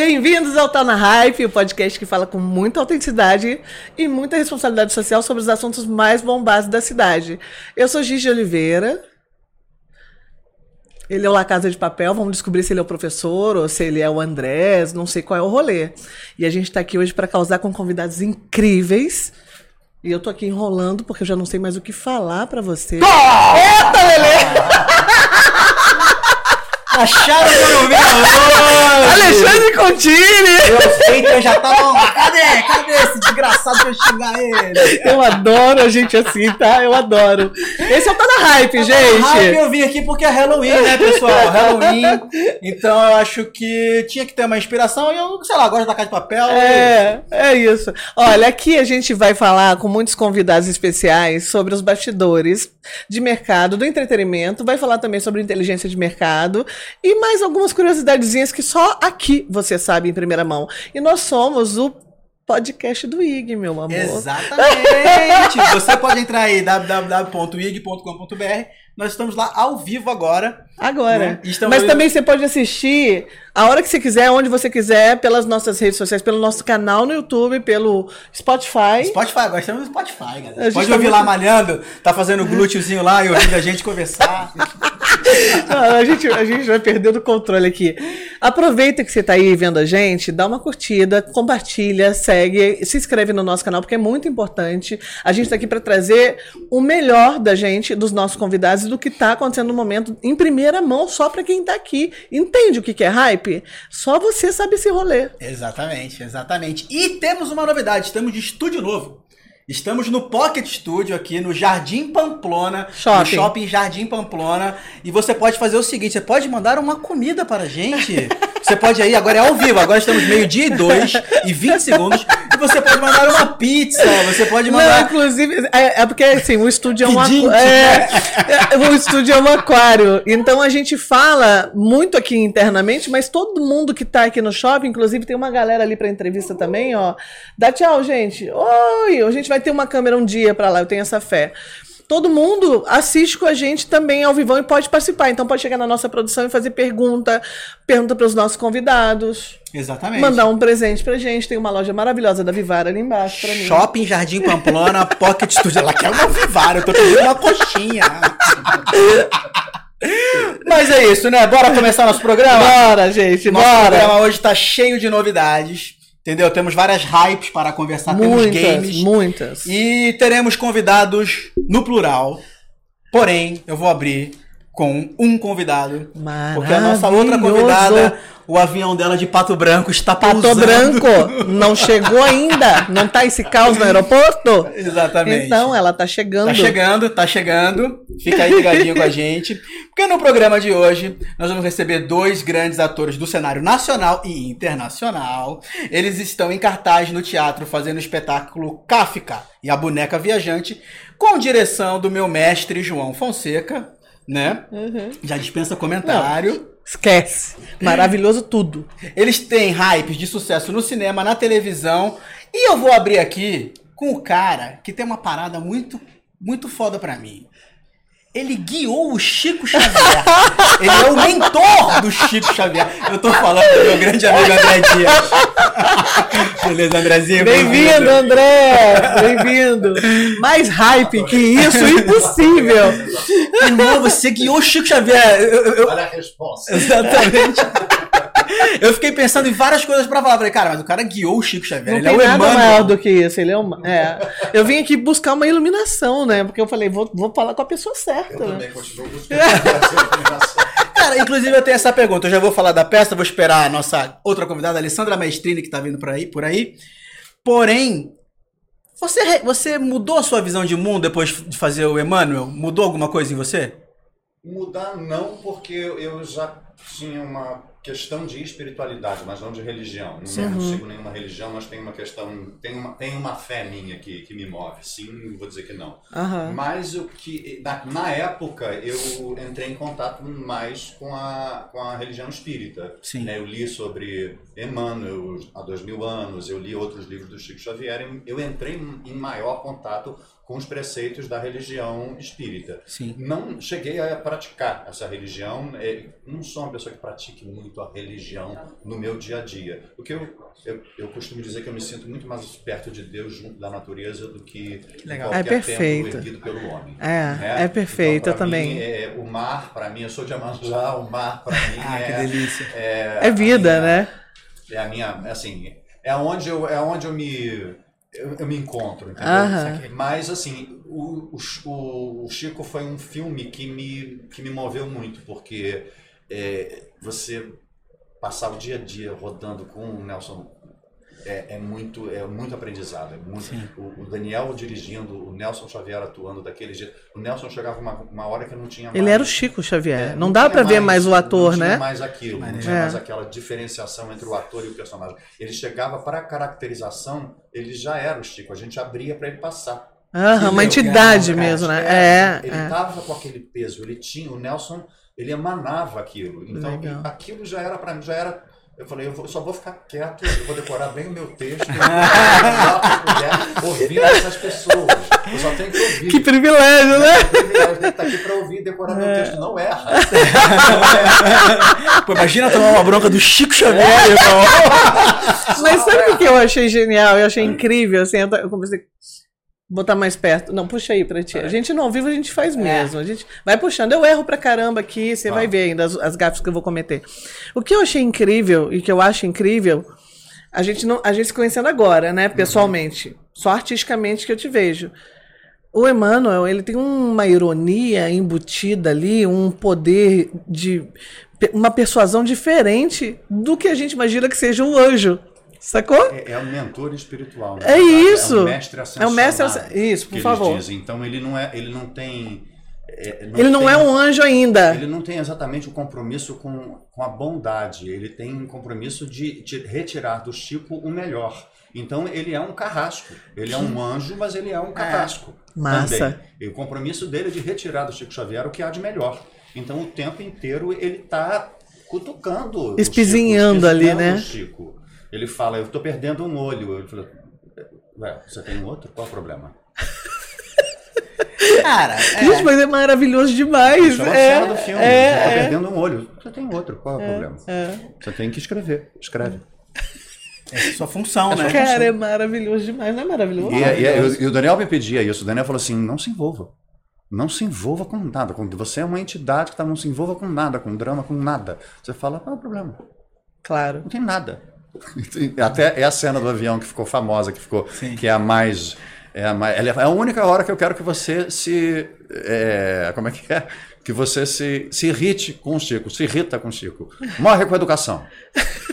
bem-vindos ao Tá na Hype, o podcast que fala com muita autenticidade e muita responsabilidade social sobre os assuntos mais bombados da cidade. Eu sou Gigi Oliveira. Ele é o La Casa de Papel, vamos descobrir se ele é o professor ou se ele é o Andrés, não sei qual é o rolê. E a gente está aqui hoje para causar com convidados incríveis. E eu tô aqui enrolando porque eu já não sei mais o que falar para você. Eita, Lelê! Acharam que eu não vi Alexandre Contini! Eu sei que eu já tava. Cadê? Cadê esse desgraçado pra eu xingar ele? Eu adoro a gente assim, tá? Eu adoro. Esse é o Tá na Hype, gente. Hype eu vim aqui porque é Halloween, né, pessoal? Halloween. Então eu acho que tinha que ter uma inspiração e eu, sei lá, gosto da casa de papel. É, é isso. Olha, aqui a gente vai falar com muitos convidados especiais sobre os bastidores de mercado, do entretenimento, vai falar também sobre inteligência de mercado e mais algumas curiosidadezinhas que só aqui você sabe em primeira mão. E nós somos o podcast do IG, meu amor. Exatamente! você pode entrar aí www.ig.com.br. Nós estamos lá ao vivo agora. Agora. Né? Mas também você pode assistir a hora que você quiser, onde você quiser, pelas nossas redes sociais, pelo nosso canal no YouTube, pelo Spotify. Spotify, agora estamos no Spotify, galera. Pode tá ouvir muito... lá malhando, tá fazendo glúteozinho lá e ouvindo a gente conversar. Não, a, gente, a gente vai perdendo o controle aqui. Aproveita que você está aí vendo a gente, dá uma curtida, compartilha, segue, se inscreve no nosso canal, porque é muito importante. A gente está aqui para trazer o melhor da gente, dos nossos convidados, do que está acontecendo no momento, em primeira mão, só para quem está aqui. Entende o que, que é hype? Só você sabe esse rolê. Exatamente, exatamente. E temos uma novidade, estamos de estúdio novo. Estamos no Pocket Studio aqui no Jardim Pamplona, shopping. no Shopping Jardim Pamplona, e você pode fazer o seguinte, você pode mandar uma comida para a gente. Você pode aí, agora é ao vivo, agora estamos meio-dia e dois e 20 segundos, e você pode mandar uma pizza, você pode mandar... Não, inclusive, é, é porque assim, o estúdio é um aquário. É, é, o estúdio é um aquário, então a gente fala muito aqui internamente, mas todo mundo que está aqui no shopping, inclusive tem uma galera ali para entrevista também, ó. Dá tchau, gente. Oi, a gente vai ter uma câmera um dia para lá, eu tenho essa fé. Todo mundo assiste com a gente também ao vivo e pode participar. Então pode chegar na nossa produção e fazer pergunta, pergunta para os nossos convidados. Exatamente. Mandar um presente pra gente. Tem uma loja maravilhosa da Vivara ali embaixo pra mim. Shopping Jardim Pamplona, Pocket Studio. Ela quer uma Vivara, eu tô pedindo uma coxinha. Mas é isso, né? Bora começar nosso programa? Bora, gente, nosso bora. O programa hoje tá cheio de novidades. Entendeu? Temos várias hypes para conversar, muitas, temos games. Muitas. E teremos convidados no plural. Porém, eu vou abrir com um convidado. Porque a nossa outra convidada o avião dela de Pato Branco está Pato pousando. Branco não chegou ainda? Não está esse caos no aeroporto? Exatamente. Então, ela está chegando. Está chegando, está chegando. Fica aí ligadinho com a gente. Porque no programa de hoje, nós vamos receber dois grandes atores do cenário nacional e internacional. Eles estão em cartaz no teatro fazendo o espetáculo Kafka e a Boneca Viajante, com direção do meu mestre João Fonseca, né? Uhum. Já dispensa comentário. Não. Esquece. Maravilhoso tudo. Eles têm hypes de sucesso no cinema, na televisão. E eu vou abrir aqui com o cara que tem uma parada muito, muito foda pra mim. Ele guiou o Chico Xavier. Ele é o mentor do Chico Xavier. Eu tô falando do meu grande amigo André Dias. Beleza, Andrezinho? Bem-vindo, André! Bem-vindo! Mais hype que isso, impossível! Irmão, você guiou o Chico Xavier. Eu, eu. Olha a resposta. Exatamente. Eu fiquei pensando em várias coisas pra falar. Falei, cara, mas o cara guiou o Chico Xavier. Não ele tem é o nada Emmanuel. maior do que isso. Ele é, uma, é. Eu vim aqui buscar uma iluminação, né? Porque eu falei, vou, vou falar com a pessoa certa. Eu né? também continuo buscando essa Cara, inclusive eu tenho essa pergunta. Eu já vou falar da peça, vou esperar a nossa outra convidada, a Alessandra Maestrini, que tá vindo por aí. Por aí. Porém, você, você mudou a sua visão de mundo depois de fazer o Emmanuel? Mudou alguma coisa em você? Mudar não, porque eu já tinha uma questão de espiritualidade, mas não de religião. Não, não sigo nenhuma religião, mas tem uma questão, tem uma, tem uma fé minha que, que me move. Sim, vou dizer que não. Aham. Mas o que na, na época eu entrei em contato mais com a, com a religião espírita. Sim. Né, Eu li sobre Emmanuel há dois mil anos, eu li outros livros do Chico Xavier. Eu entrei em maior contato com os preceitos da religião espírita. Sim. Não cheguei a praticar essa religião. eh, Não sou uma pessoa que pratique muito muito a religião no meu dia a dia. Porque eu, eu, eu costumo dizer que eu me sinto muito mais perto de Deus junto da natureza do que Legal. qualquer É perfeito. erguido pelo homem. É, né? é perfeito, Então, eu também. mim, é, o mar, para mim, eu sou de Amanjá, o mar para mim Ah, que é, delícia. é, É vida, minha- né? É a minha, assim, é onde eu, é onde eu me eu, eu me encontro, entendeu? Aham. Mas assim, o, o, o Chico foi um filme que me, que me moveu muito, porque é, você passar o dia a dia rodando com o Nelson é, é muito é muito aprendizado. É muito, o, o Daniel dirigindo, o Nelson Xavier atuando daquele jeito. O Nelson chegava uma, uma hora que não tinha mais. Ele era o Chico Xavier. É, não dá tinha pra ver mais o ator, não tinha né? mais aquilo, não tinha É. mais aquela diferenciação entre o ator e o personagem. Ele chegava para a caracterização, ele já era o Chico, a gente abria para ele passar. Aham, uma entidade É, mesmo, né? é, É, Ele é. tava com aquele peso, ele tinha, o Nelson, ele emanava aquilo. Então, Legal. aquilo já era para mim, já era. Eu falei, eu, vou- só vou ficar quieto, eu vou decorar bem o meu texto, eu vou falar o que eu puder, ouvindo essas pessoas. Eu só tenho que ouvir. Que privilégio, né? Que estar aqui para ouvir e decorar meu texto. Não erra. Pô, imagina tomar uma bronca do Chico Xavier, irmão. Mas sabe o que eu achei genial? Eu achei incrível, assim, eu comecei botar mais perto. Não, puxa aí pra ti. A gente no ao vivo a gente faz mesmo. A gente vai puxando. Eu erro pra caramba aqui, você vai ver ainda as, as gafes que eu vou cometer. O que eu achei incrível e que eu acho incrível, a gente não, a gente se conhecendo agora, né, pessoalmente, só artisticamente que eu te vejo. O Emmanuel, ele tem uma ironia embutida ali, um poder de uma persuasão diferente do que a gente imagina que seja o anjo. Sacou? É, é um mentor espiritual. né? É isso. É um mestre É um mestre ascensionado, ascen- isso, por favor. Dizem. Então ele não é, ele não tem. é, Ele não tem- é um anjo ainda. Ele não tem exatamente o compromisso com, com a bondade. Ele tem um compromisso de, de retirar do Chico o melhor. Então ele é um carrasco. Ele é um anjo, mas ele é um carrasco. Massa. Também. E o compromisso dele é de retirar do Chico Xavier o que há de melhor. Então o tempo inteiro ele está cutucando. o Espizinhando Chico, ali, né? o Chico. Ele fala, eu estou perdendo um olho. Ele fala, Ué, você tem um outro? Qual o problema? Cara, Gente, mas é maravilhoso demais. Isso é uma É, cena do filme. é, você está é. perdendo um olho. Você tem outro. Qual é o problema? Você tem que escrever. Escreve. é sua função, né? Cara, é maravilhoso demais. Não é maravilhoso? E, e- e o Daniel me pedia isso. O Daniel falou assim: não se envolva. Não se envolva com nada. Você é uma entidade que tá, não se envolva com nada, com drama, com nada. Você fala, qual é o problema? Claro. Não tem nada. Até é a cena do avião que ficou famosa, que ficou, Sim. que é a mais. É a, mais, é a única hora que eu quero que você se. é, como é que é? Que você se, se irrite com o Chico, se irrita com o Chico. Morre com a educação.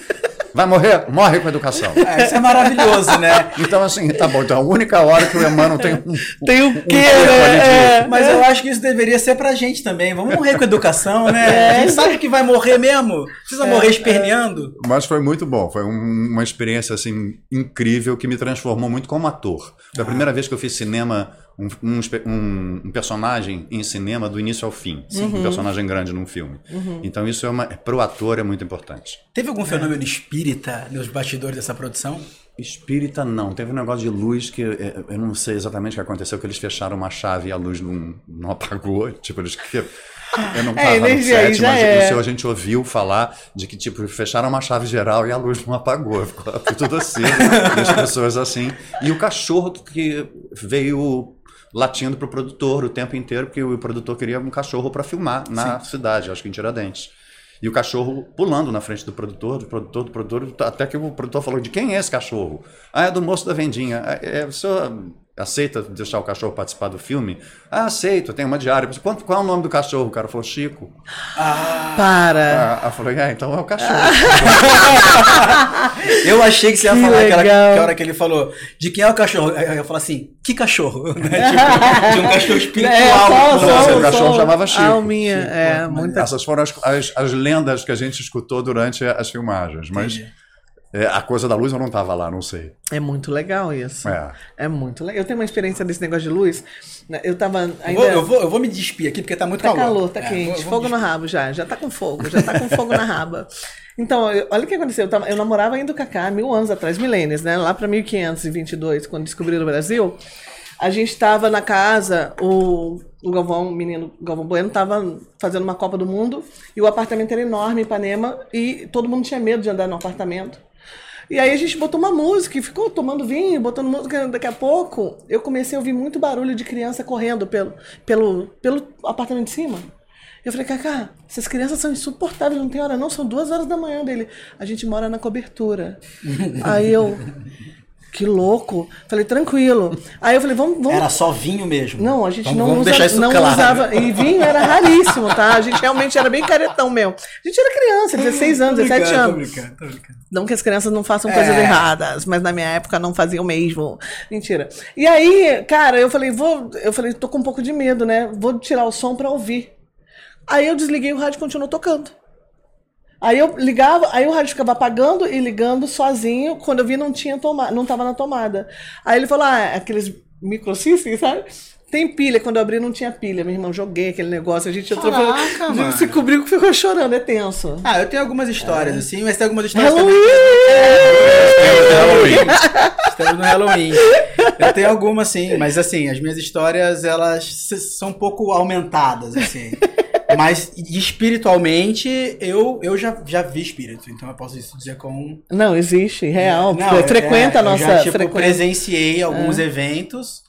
Vai morrer? Morre com a educação. É, isso é maravilhoso, né? Então, assim, tá bom. Então, a única hora que o Emmanuel tem um. Tem o quê, tempo ali de- né? É. Mas eu acho que isso deveria ser pra gente também. Vamos morrer com educação, né? A gente sabe que vai morrer mesmo. Precisa morrer esperneando. Mas foi muito bom. Foi um- uma experiência assim incrível que me transformou muito como ator. Foi a primeira vez que eu fiz cinema, um, um um- um personagem em cinema do início ao fim. Um personagem grande num filme. Então isso é uma, pro ator é muito importante. Teve algum fenômeno espírita nos bastidores dessa produção? Espírita não. Teve um negócio de luz que eh, eu não sei exatamente o que aconteceu, que eles fecharam uma chave e a luz não, não apagou. Tipo, eles que eu não É, estava no energia aí set, já mas é. o senhor, a gente ouviu falar de que tipo fecharam uma chave geral e a luz não apagou, ficou tudo assim, e as pessoas assim. E o cachorro que veio latindo pro produtor o tempo inteiro, porque o produtor queria um cachorro para filmar na cidade, acho que em Tiradentes. E o cachorro pulando na frente do produtor, do produtor, do produtor, até que o produtor falou: de quem é esse cachorro? Ah, é do moço da vendinha. Ah, É, o senhor aceita deixar o cachorro participar do filme? Ah, aceito, tem uma diária. Quanto, qual é o nome do cachorro? O cara falou: Chico. Para. Ah, eu falei: é, então é o cachorro. Eu achei que você ia Que falar aquela que hora que ele falou de quem é o cachorro. Aí Eu ia falar assim, que cachorro? Né? Tipo, tinha um cachorro espiritual. É, só, só, o cachorro só chamava Chico. Alminha, é, muita Essas foram as, as, as lendas que a gente escutou durante as filmagens. Mas Entendi. É, a coisa da luz eu não estava lá, não sei. É muito legal isso. É. É muito legal. Eu tenho uma experiência desse negócio de luz. né, Eu tava Eu ainda. vou, eu, vou, eu vou me despir aqui porque tá muito Tá calor. calor, tá É, quente. vou- vou fogo me no rabo já. Já tá com fogo. Já tá com fogo na raba. Então, eu- olha o que aconteceu. Eu, tava- eu namorava ainda o Kaká mil anos atrás, milênios, né? Lá pra 1522, quando descobriram o Brasil. A gente tava na casa, o, o Galvão, o menino Galvão Bueno, estava fazendo uma Copa do Mundo e o apartamento era enorme em Ipanema e todo mundo tinha medo de andar no apartamento. E aí a gente botou uma música e ficou tomando vinho, botando música. Daqui a pouco eu comecei a ouvir muito barulho de criança correndo pelo, pelo, pelo apartamento de cima. Eu falei, Cacá, essas crianças são insuportáveis, não tem hora não, são duas horas da manhã dele. A gente mora na cobertura. aí eu, que louco. Falei, tranquilo. Aí eu falei, vamos. vamos... Era só vinho mesmo. Não, a gente vamos, não, vamos usa, não claro. usava. E vinho era raríssimo, tá? A gente realmente era bem caretão mesmo. A gente era criança, 16 anos, 17 anos. Tô brincando, tô brincando. Não que as crianças não façam é. coisas erradas, mas na minha época não faziam mesmo. Mentira. E aí, cara, eu falei, vou. Eu falei, tô com um pouco de medo, né? Vou tirar o som pra ouvir. Aí eu desliguei o rádio e continuou tocando. Aí eu ligava, aí o rádio ficava apagando e ligando sozinho. Quando eu vi, não tinha tomada, não estava na tomada. Aí ele falou: ah, é aqueles microsystems, sabe? Tem pilha. Quando eu abri, não tinha pilha. Meu irmão, joguei aquele negócio. A gente entrou. Caraca, mano. Se cobriu que ficou chorando. É tenso. Ah, eu tenho algumas histórias, é. assim, mas tem algumas histórias Halloween! Halloween! Estamos no Halloween. Eu tenho algumas, sim, mas assim, as minhas histórias, elas são um pouco aumentadas, assim. Mas espiritualmente, eu, eu já, já vi espírito, então eu posso dizer com. Não, existe, real. Não, frequenta é, a nossa. Eu já, tipo, frequenta. presenciei alguns é. eventos.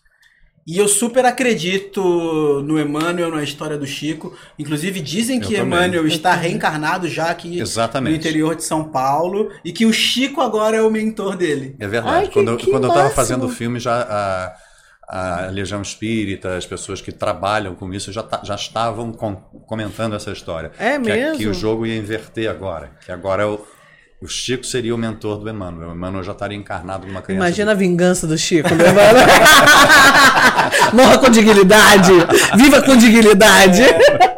E eu super acredito no Emmanuel, na história do Chico. Inclusive, dizem que Emmanuel está reencarnado já aqui Exatamente. no interior de São Paulo. E que o Chico agora é o mentor dele. É verdade. Ai, quando, que quando eu estava fazendo o filme, já. A a Legião Espírita, as pessoas que trabalham com isso já, já estavam com, comentando essa história. É que, mesmo? Que o jogo ia inverter agora. Que agora é o, o Chico seria o mentor do Emmanuel. O Emmanuel já estaria encarnado numa criança. Imagina de... a vingança do Chico, né, Morra com dignidade! Viva com dignidade! É.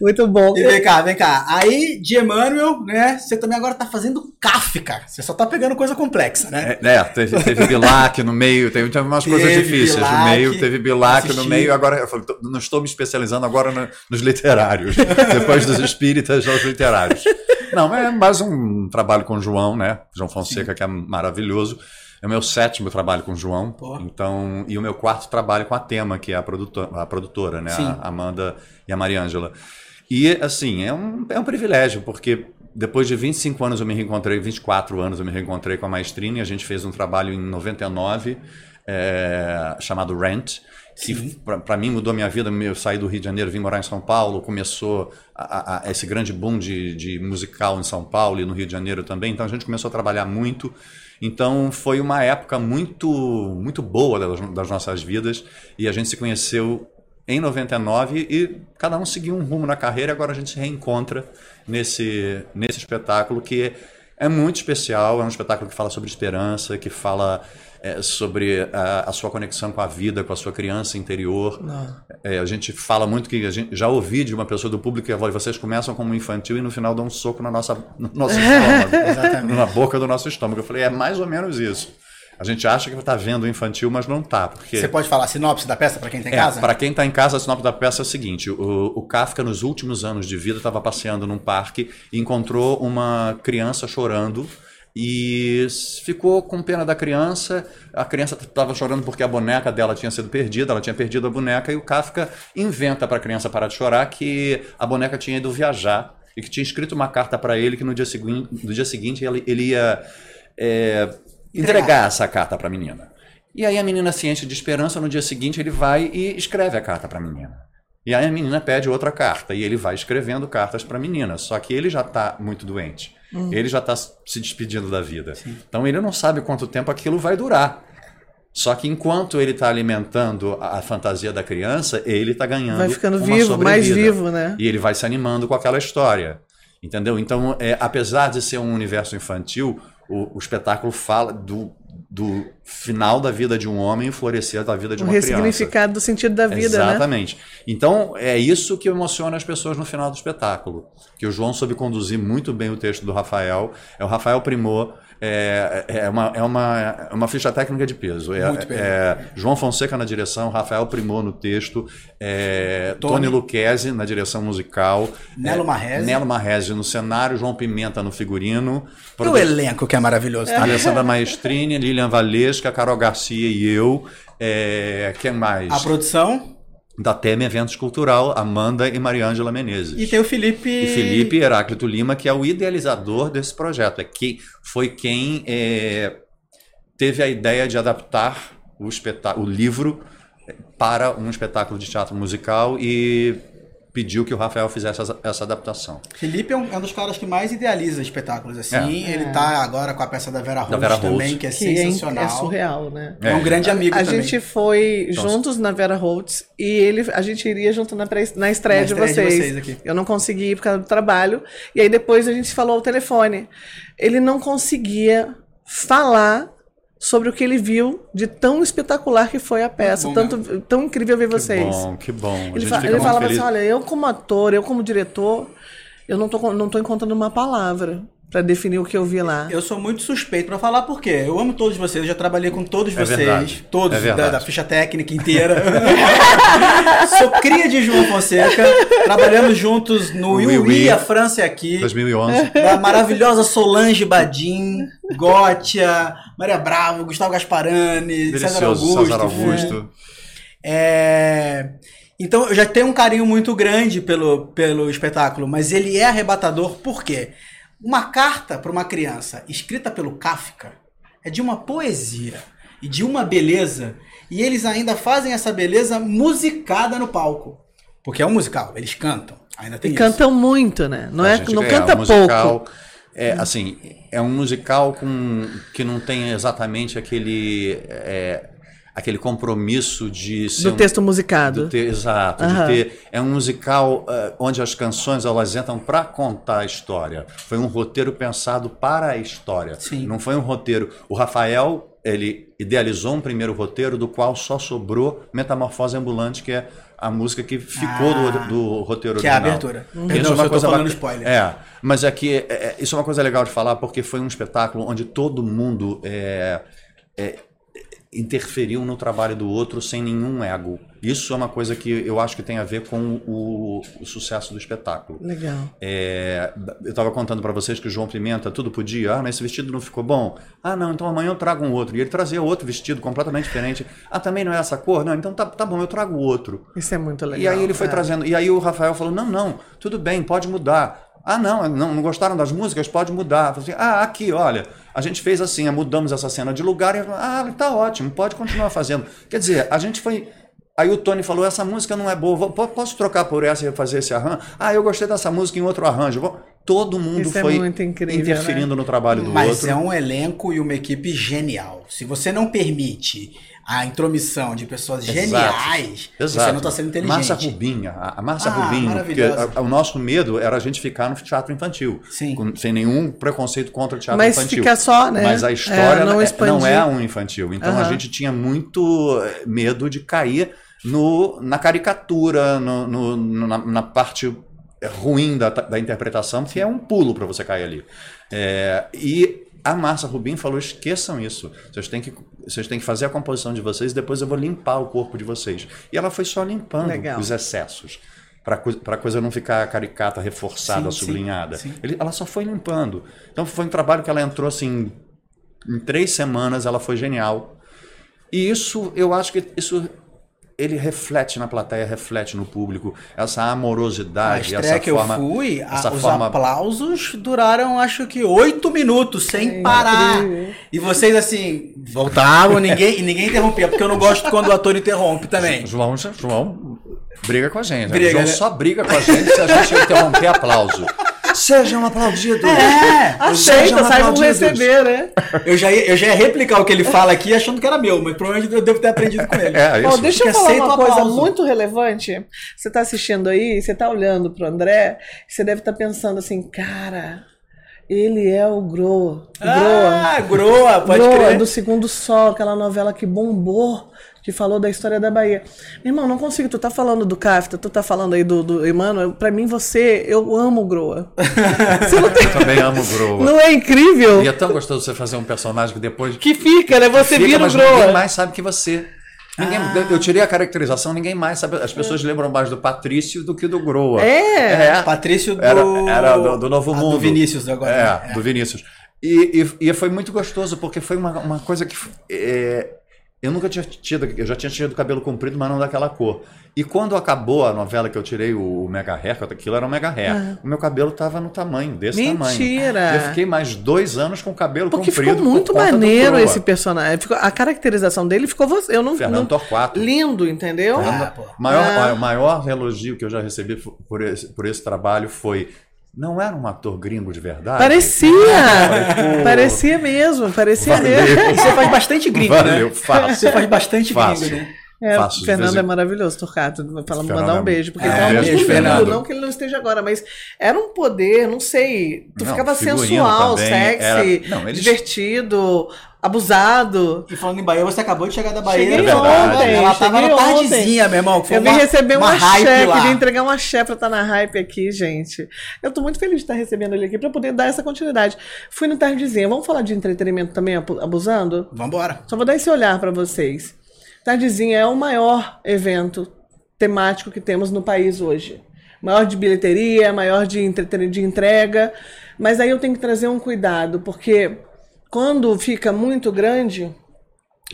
Muito bom. E vem cá, vem cá. Aí, de Emmanuel, né? Você também agora tá fazendo Kafka. Você só tá pegando coisa complexa, né? É, é teve, teve Bilac no meio, teve, teve umas teve coisas difíceis Bilac, no meio, teve Bilac assisti. no meio. Agora, eu falei, não estou me especializando agora no, nos literários. Depois dos espíritas, aos literários. Não, é mais um trabalho com o João, né? João Fonseca, Sim. que é maravilhoso. É o meu sétimo trabalho com o João. Pô. Então, e o meu quarto trabalho com a Tema, que é a produtora, a produtora né? Sim. A Amanda e a Mariângela. E, assim, é um, é um privilégio, porque depois de 25 anos eu me reencontrei, 24 anos eu me reencontrei com a Maestrina e a gente fez um trabalho em 99 é, chamado Rent, que para mim mudou minha vida. Eu saí do Rio de Janeiro, vim morar em São Paulo, começou a, a, esse grande boom de, de musical em São Paulo e no Rio de Janeiro também. Então a gente começou a trabalhar muito. Então foi uma época muito muito boa das, das, nossas vidas e a gente se conheceu em 99 e cada um seguiu um rumo na carreira. Agora a gente se reencontra nesse nesse espetáculo que é, é muito especial. É um espetáculo que fala sobre esperança, que fala é, sobre a, a, sua conexão com a vida, com a sua criança interior. É, a gente fala muito que a gente já ouvi de uma pessoa do público que vocês começam como infantil e no final dão um soco na nossa, no nosso estômago, na boca do nosso estômago. Eu falei, é mais ou menos isso. A gente acha que está vendo o infantil, mas não está. Porque... Você pode falar a sinopse da peça para quem está em é, casa? Para quem está em casa, a sinopse da peça é o seguinte: o, o Kafka, nos últimos anos de vida, estava passeando num parque e encontrou uma criança chorando e ficou com pena da criança. A criança estava chorando porque a boneca dela tinha sido perdida, ela tinha perdido a boneca, e o Kafka inventa para a criança parar de chorar que a boneca tinha ido viajar e que tinha escrito uma carta para ele que no dia seguinte, no dia seguinte ele, ele ia é, entregar essa carta para a menina. E aí a menina, ciente de esperança, no dia seguinte ele vai e escreve a carta para a menina. E aí a menina pede outra carta e ele vai escrevendo cartas para a menina, só que ele já está muito doente. Hum. Ele já está se despedindo da vida. Sim. Então ele não sabe quanto tempo aquilo vai durar. Só que enquanto ele está alimentando a, fantasia da criança, ele está ganhando. Vai ficando vivo, mais vivo, né? E ele vai se animando com aquela história. Entendeu? Então, é, apesar de ser um universo infantil, o, o espetáculo fala do, do final da vida de um homem e florescer da vida de uma criança. O ressignificado do sentido da vida, né? Exatamente. Né? Então, é isso que emociona as pessoas no final do espetáculo. Que o João soube conduzir muito bem o texto do Rafael. É o Rafael Primor, é, é, uma, é, uma, é uma ficha técnica de peso. É, Muito bem. É, João Fonseca na direção, Rafael Primor no texto, é, Tony, Tony Lucchesi na direção musical, Nelo Marrese. Nelo Marrese no cenário, João Pimenta no figurino. E o elenco que é maravilhoso. Tá? Alessandra Maestrini, Lilian Valesca, Carol Garcia e eu. É, quem mais? A produção? Da Temer Eventos Cultural, Amanda e Mariângela Menezes. E tem o Felipe... E Felipe Heráclito Lima, que é o idealizador desse projeto. É que foi quem é, teve a ideia de adaptar o, o livro para um espetáculo de teatro musical e pediu que o Rafael fizesse essa, essa adaptação. Felipe é um, é um, dos caras que mais idealiza espetáculos assim. É. Ele está agora com a peça da Vera Holtz também, que é que sensacional. É, surreal, né? É, um grande amigo a, a gente foi então, juntos na Vera Holtz e ele, a gente iria junto na, pré, na estreia, na de, estreia vocês. de vocês. Eu não consegui ir por causa do trabalho. E aí depois a gente falou ao telefone. Ele não conseguia falar sobre o que ele viu de tão espetacular que foi a peça, bom, tanto né? tão incrível ver vocês. Que bom, que bom. ele, fa ele falava feliz. assim, olha, eu como ator, eu como diretor, eu não tô, não tô encontrando uma palavra para definir o que eu vi lá. Eu sou muito suspeito para falar porque eu amo todos vocês, eu já trabalhei com todos é vocês, verdade. todos é da, da, ficha técnica inteira. sou cria de João Fonseca, trabalhamos juntos no oui, a França é aqui. 2011. Da maravilhosa Solange Badim, Gótia, Maria Bravo, Gustavo Gasparani, César Augusto. César Augusto. É... Então eu já tenho um carinho muito grande pelo, pelo espetáculo, mas ele é arrebatador por quê? Uma carta para uma criança escrita pelo Kafka é de uma poesia e de uma beleza, e eles ainda fazem essa beleza musicada no palco. Porque é um musical, eles cantam. Ainda tem e isso. cantam muito, né? Não, é, não é, canta um musical, pouco. É, assim, é um musical com, que não tem exatamente aquele é, aquele compromisso de ser do um, texto musicado. Ter, exato, uhum. de ter é um musical uh, onde as canções elas entram para contar a história. Foi um roteiro pensado para a história. Sim. Não foi um roteiro. O Rafael ele idealizou um primeiro roteiro do qual só sobrou Metamorfose Ambulante, que é a música que ficou ah, do, do, roteiro que original. Que é a abertura. Uhum. Isso é uma coisa falando spoiler. É, mas é que é, é, isso é uma coisa legal de falar porque foi um espetáculo onde todo mundo é, é interferiu no trabalho do outro sem nenhum ego. Isso é uma coisa que eu acho que tem a ver com o, o sucesso do espetáculo. Legal. É, eu estava contando para vocês que o João Pimenta tudo podia. Ah, mas esse vestido não ficou bom. Ah, não, então amanhã eu trago um outro. E ele trazia outro vestido completamente diferente. Ah, também não é essa cor? Não, então tá, tá bom, eu trago outro. Isso é muito legal. E aí ele foi é. trazendo. E aí o Rafael falou: não, não, tudo bem, pode mudar. Ah, não, não, não gostaram das músicas? Pode mudar. Assim, ah, aqui, olha, a gente fez assim, mudamos essa cena de lugar e ah, tá ótimo, pode continuar fazendo. Quer dizer, a gente foi. Aí o Tony falou: essa música não é boa, posso trocar por essa e fazer esse arranjo? Ah, eu gostei dessa música em outro arranjo. Todo mundo Isso é foi é incrível, interferindo né? no trabalho do Mas outro. Mas é um elenco e uma equipe genial. Se você não permite a intromissão de pessoas Exato. geniais, Exato. você não está sendo inteligente. Márcia Rubinha, a Márcia Ah, Rubinho, porque maravilhosa. a- o nosso medo era a gente ficar no teatro infantil, Sim. com- sem nenhum preconceito contra o teatro Mas infantil. fica só, né? Mas a história É, não não, é, é um infantil, então a Aham. gente tinha muito eh, medo de cair no, na caricatura, no- no- no- na, na parte ruim da, da interpretação, que é um pulo para você cair ali. É, e a Márcia Rubim falou: esqueçam isso. Vocês têm, que, vocês têm que fazer a composição de vocês e depois eu vou limpar o corpo de vocês. E ela foi só limpando Legal. os excessos. Para a coisa não ficar caricata, reforçada, Sim, sim, sublinhada. sim. Ele- ela só foi limpando. Então foi um trabalho que ela entrou assim. Em três semanas ela foi genial. E isso, eu acho que isso ele reflete na plateia, reflete no público, essa amorosidade, essa que forma, eu fui, a- essa os forma aplausos duraram acho que oito minutos sem parar. incrível. E vocês assim, voltavam, ninguém, e ninguém interrompia, porque eu não gosto quando o ator interrompe também. João, João briga com a gente. né? Briga, João né? só briga com a gente se a gente interromper aplauso. Sejam aplaudidos. É, Aceita, Sejam sai vão aplaudidos. receber, né? eu já, ia, eu já ia replicar o que ele fala aqui achando que era meu, mas provavelmente eu devo ter aprendido com ele. É, isso. deixa eu falar aceita uma coisa muito relevante. Você está assistindo aí, você está olhando pro André, você deve estar pensando assim, cara, ele é o Groa. Ah, Groa, pode Groa, crer. do Segundo Sol, aquela novela que bombou, que falou da história da Bahia. Meu irmão, não consigo, tu tá falando do Kafta, tu tá falando aí do, do Emmanuel, pra mim você, eu amo o Groa. Você não tem... Eu também amo o Groa. Não é incrível? E é tão gostoso você fazer um personagem que depois Que fica, né? Você fica, vira o Groa. ninguém mais sabe que você. Ninguém, Ah. eu, tirei a caracterização, ninguém mais sabe. As pessoas lembram mais do Patrício do que do Groa. É. É. Patrício do... Era, era do, do Novo Ah, Mundo. Do Vinícius agora. É, né? do Vinícius. E, e, e foi muito gostoso, porque foi uma, uma coisa que. é, Eu nunca tinha tido, eu já tinha tido cabelo comprido, mas não daquela cor. E quando acabou a novela que eu tirei o, o Mega Hair, aquilo era um Mega Hair, Ah. o meu cabelo tava no tamanho, desse Mentira! tamanho. Eu fiquei mais dois anos com o cabelo Porque comprido. ficou por muito maneiro esse personagem. Ficou- a caracterização dele ficou você. Eu não, Fernando não Torquato. lindo, entendeu? Ah, pô. Maior, Ah. O maior elogio que eu já recebi por esse, por esse trabalho foi. Não era um ator gringo de verdade? Parecia! parecia mesmo, parecia Valeu. mesmo. Você faz bastante gringo, Valeu, né? faço. Você faz bastante Faço. gringo, né? É, Faço, Fernando é maravilhoso, Torcato. Fala, mandar é- um beijo, porque É, ele beijo, muito lindo. Fernando. Não que ele não esteja agora, mas era um poder, não sei. Tu Não, ficava sensual, também, sexy, era- não, eles- divertido, abusado. E falando em Bahia, você acabou de chegar da Bahia. Cheguei né? ontem, Ela tava na ontem. tardezinha, meu irmão. Eu vim uma- receber um uma hype axé, lá. queria entregar um axé pra estar na hype aqui, gente. Eu tô muito feliz de estar recebendo ele aqui pra poder dar essa continuidade. Fui no Tardezinha. Vamos falar de entretenimento também, abu- abusando? Vambora. Só vou dar esse olhar pra vocês. Tardezinha é o maior evento temático que temos no país hoje. Maior de bilheteria, maior de, entreten- de entrega. Mas aí eu tenho que trazer um cuidado, porque quando fica muito grande,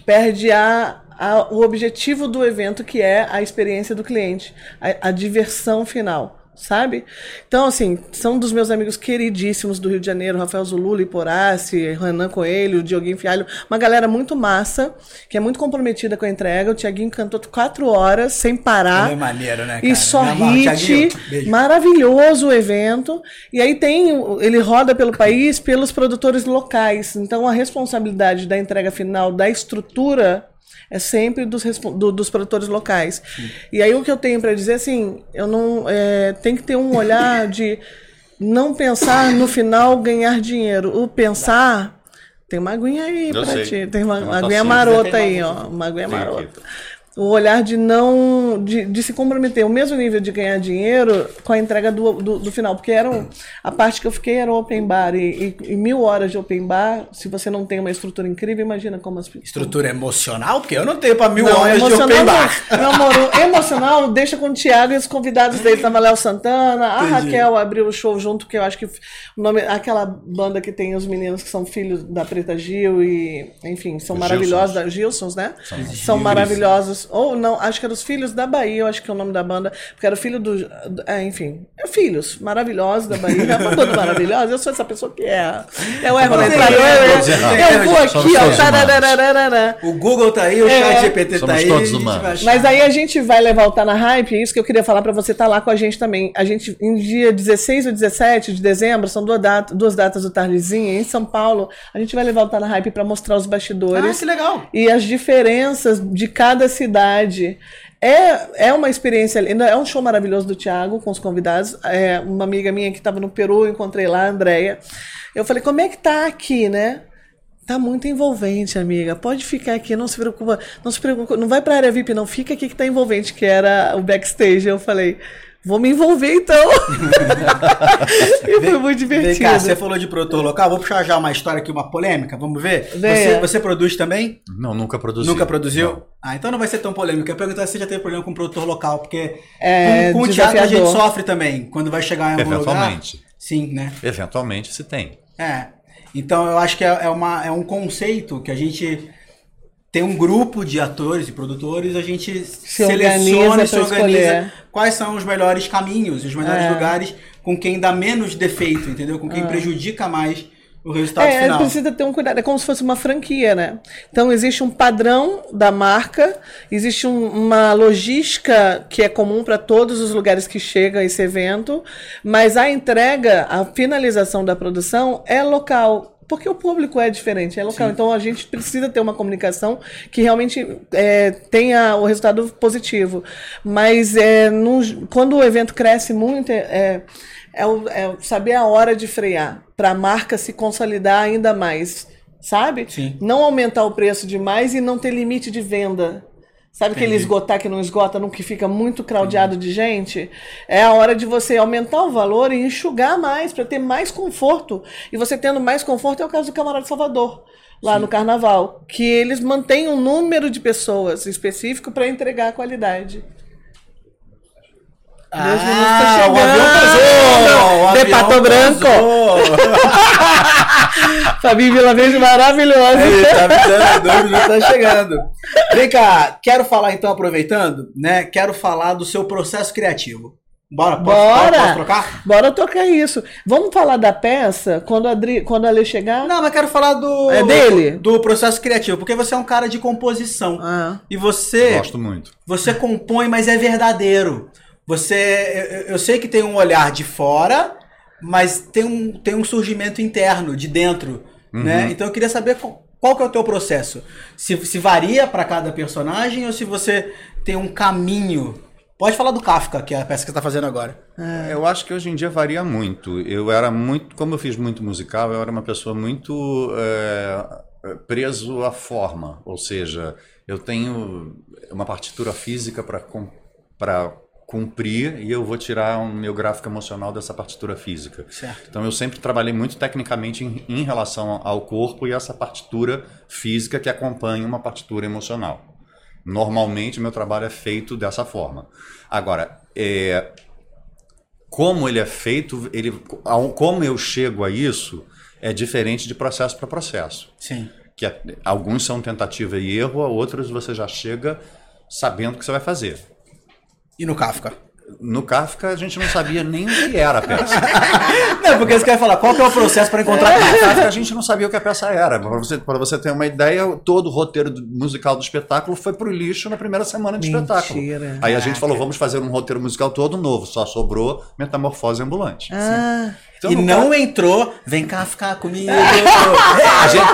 perde a, a- o objetivo do evento, que é a experiência do cliente, a, a diversão final. Sabe? Então, assim, são dos meus amigos queridíssimos do Rio de Janeiro, Rafael Zululi, Porace, Renan Coelho, Dioguinho Fialho, uma galera muito massa, que é muito comprometida com a entrega. O Tiaguinho cantou quatro horas sem parar. Ele é maneiro, né, cara? E só hit, maravilhoso o evento. E aí tem, ele roda pelo país pelos produtores locais. Então a responsabilidade da entrega final, da estrutura, é sempre dos, do- dos produtores locais. E aí o que eu tenho para dizer, assim, eu não é, tem que ter um olhar de não pensar no final ganhar dinheiro. O pensar tem uma aguinha aí sei. ti. Tem uma, uma aguinha marota aí, ó. Uma aguinha marota o olhar de não de, de se comprometer o mesmo nível de ganhar dinheiro com a entrega do, do, do final porque era um- a parte que eu fiquei era o open bar e, e- e mil horas de open bar se você não tem uma estrutura incrível imagina como as Estrutura emocional? Porque eu não tenho pra mil não, horas de open bar. Meu amor, emocional deixa com o Thiago e os convidados dele. Tava Léo Santana, a Entendi. Raquel abriu o show junto, que eu acho que o nome, aquela banda que tem os meninos que são filhos da Preta Gil e, enfim, são Os maravilhosos, Gilsons. da Gilsons, né? São, Gilsons. maravilhosos. Ou não, acho que era os Filhos da Bahia, eu acho que é o nome da banda, porque era o filho do. É, enfim, é filhos maravilhosos da Bahia. É uma banda maravilhosa, eu sou essa pessoa que é. Eu erro entrada, eu, errados. eu, eu vou aqui, ó. O Google tá aí, o É. chat GPT tá aí. Mas aí a gente vai levar o Tá na Hype, é isso que eu queria falar pra você estar lá com a gente também. A gente, em dia 16 ou 17 de dezembro, são duas, dat duas datas do Tardezinha, em São Paulo, a gente vai levar o Tá na Hype pra mostrar os Ah, bastidores que legal. e as diferenças de cada cidade. É, é uma experiência linda, é um show maravilhoso do Thiago com os convidados. É, uma amiga minha que estava no Peru, eu encontrei lá, a Andrea. Eu falei, como é que tá aqui, né? Tá muito envolvente, amiga. Pode ficar aqui, não se preocupa. Não se preocupa, não vai pra área VIP, não. Fica aqui que tá envolvente, que era o backstage. Eu falei, vou me envolver então. e foi muito Vem divertido. cá, você falou de produtor local, vou puxar já uma história aqui, uma polêmica, vamos ver? Venha. Você, você produz também? Não, nunca produzi. Nunca produziu? Não. Ah, então não vai ser tão polêmico. Eu ia perguntar se você já teve problema com produtor local, porque É, com, com o teatro a gente sofre também. Quando vai chegar em algum Eventualmente. lugar. Sim, né? Eventualmente se tem. É. Então eu acho que é, é uma, é um conceito que a gente tem um grupo de atores e produtores, a gente seleciona organiza e se organiza escolher. quais são os melhores caminhos, os melhores É. lugares com quem dá menos defeito, entendeu? Com quem prejudica mais o resultado É, final. precisa ter um cuidado. É como se fosse uma franquia, né? Então existe um padrão da marca, existe um- uma logística que é comum para todos os lugares que chega esse evento, mas a entrega, a finalização da produção é local. Porque o público é diferente, é local. Então a gente precisa ter uma comunicação que realmente é, tenha o resultado positivo. Mas é, quando o evento cresce muito, é, é, o- é saber a hora de frear para a marca se consolidar ainda mais, sabe? Sim. Não aumentar o preço demais e não ter limite de venda. Sabe aquele esgotar que não esgota, não que fica muito craudiado de gente? É a hora de você aumentar o valor e enxugar mais para ter mais conforto. E você tendo mais conforto é o caso do Camarada Salvador, lá no Carnaval, que eles mantêm um número de pessoas específico para entregar a qualidade. Deus me livre, tá Ah, o avião De avião Pato Branco. pousou. Fabi Vila Verde maravilhosa. Aí, tá avisando, dois minutos tá chegando. Vem cá, quero falar então, aproveitando, né? Quero falar do seu processo criativo. Bora, posso, Bora! posso trocar? Bora tocar isso. Vamos falar da peça quando a, Adri, quando a Lê chegar? Não, mas quero falar do. É dele? Do processo criativo, porque você é um cara de composição. Ah. E você. Gosto muito. Você compõe, mas é verdadeiro. Você. Eu, eu sei que tem um olhar de fora, mas tem um, tem um surgimento interno, de dentro. Né? Então eu queria saber qual, qual que é o teu processo. Se, se varia para cada personagem ou se você tem um caminho. Pode falar do Kafka, que é a peça que você tá fazendo agora. Eu acho que hoje em dia varia muito. Eu era muito, como eu fiz muito musical, eu era uma pessoa muito é, preso à forma, ou seja, eu tenho uma partitura física para para cumprir e eu vou tirar o meu gráfico emocional dessa partitura física. Certo. Então eu sempre trabalhei muito tecnicamente em, em relação ao corpo e essa partitura física que acompanha uma partitura emocional. Normalmente meu trabalho é feito dessa forma. Agora, é, como ele é feito, ele, como eu chego a isso, é diferente de processo para processo. Sim. Que é- alguns são tentativa e erro, outros você já chega sabendo o que você vai fazer. E no Kafka? No Kafka a gente não sabia nem o que era a peça. Não, porque você quer falar, qual que é o processo para encontrar No Kafka? A gente não sabia o que a peça era. Para você, pra você ter uma ideia, todo o roteiro do- musical do espetáculo foi pro lixo na primeira semana de Mentira. espetáculo. Aí a gente falou, vamos fazer um roteiro musical todo novo. Só sobrou Metamorfose Ambulante. Ah, Então, e no não entrou, vem cá ficar comigo. A gente,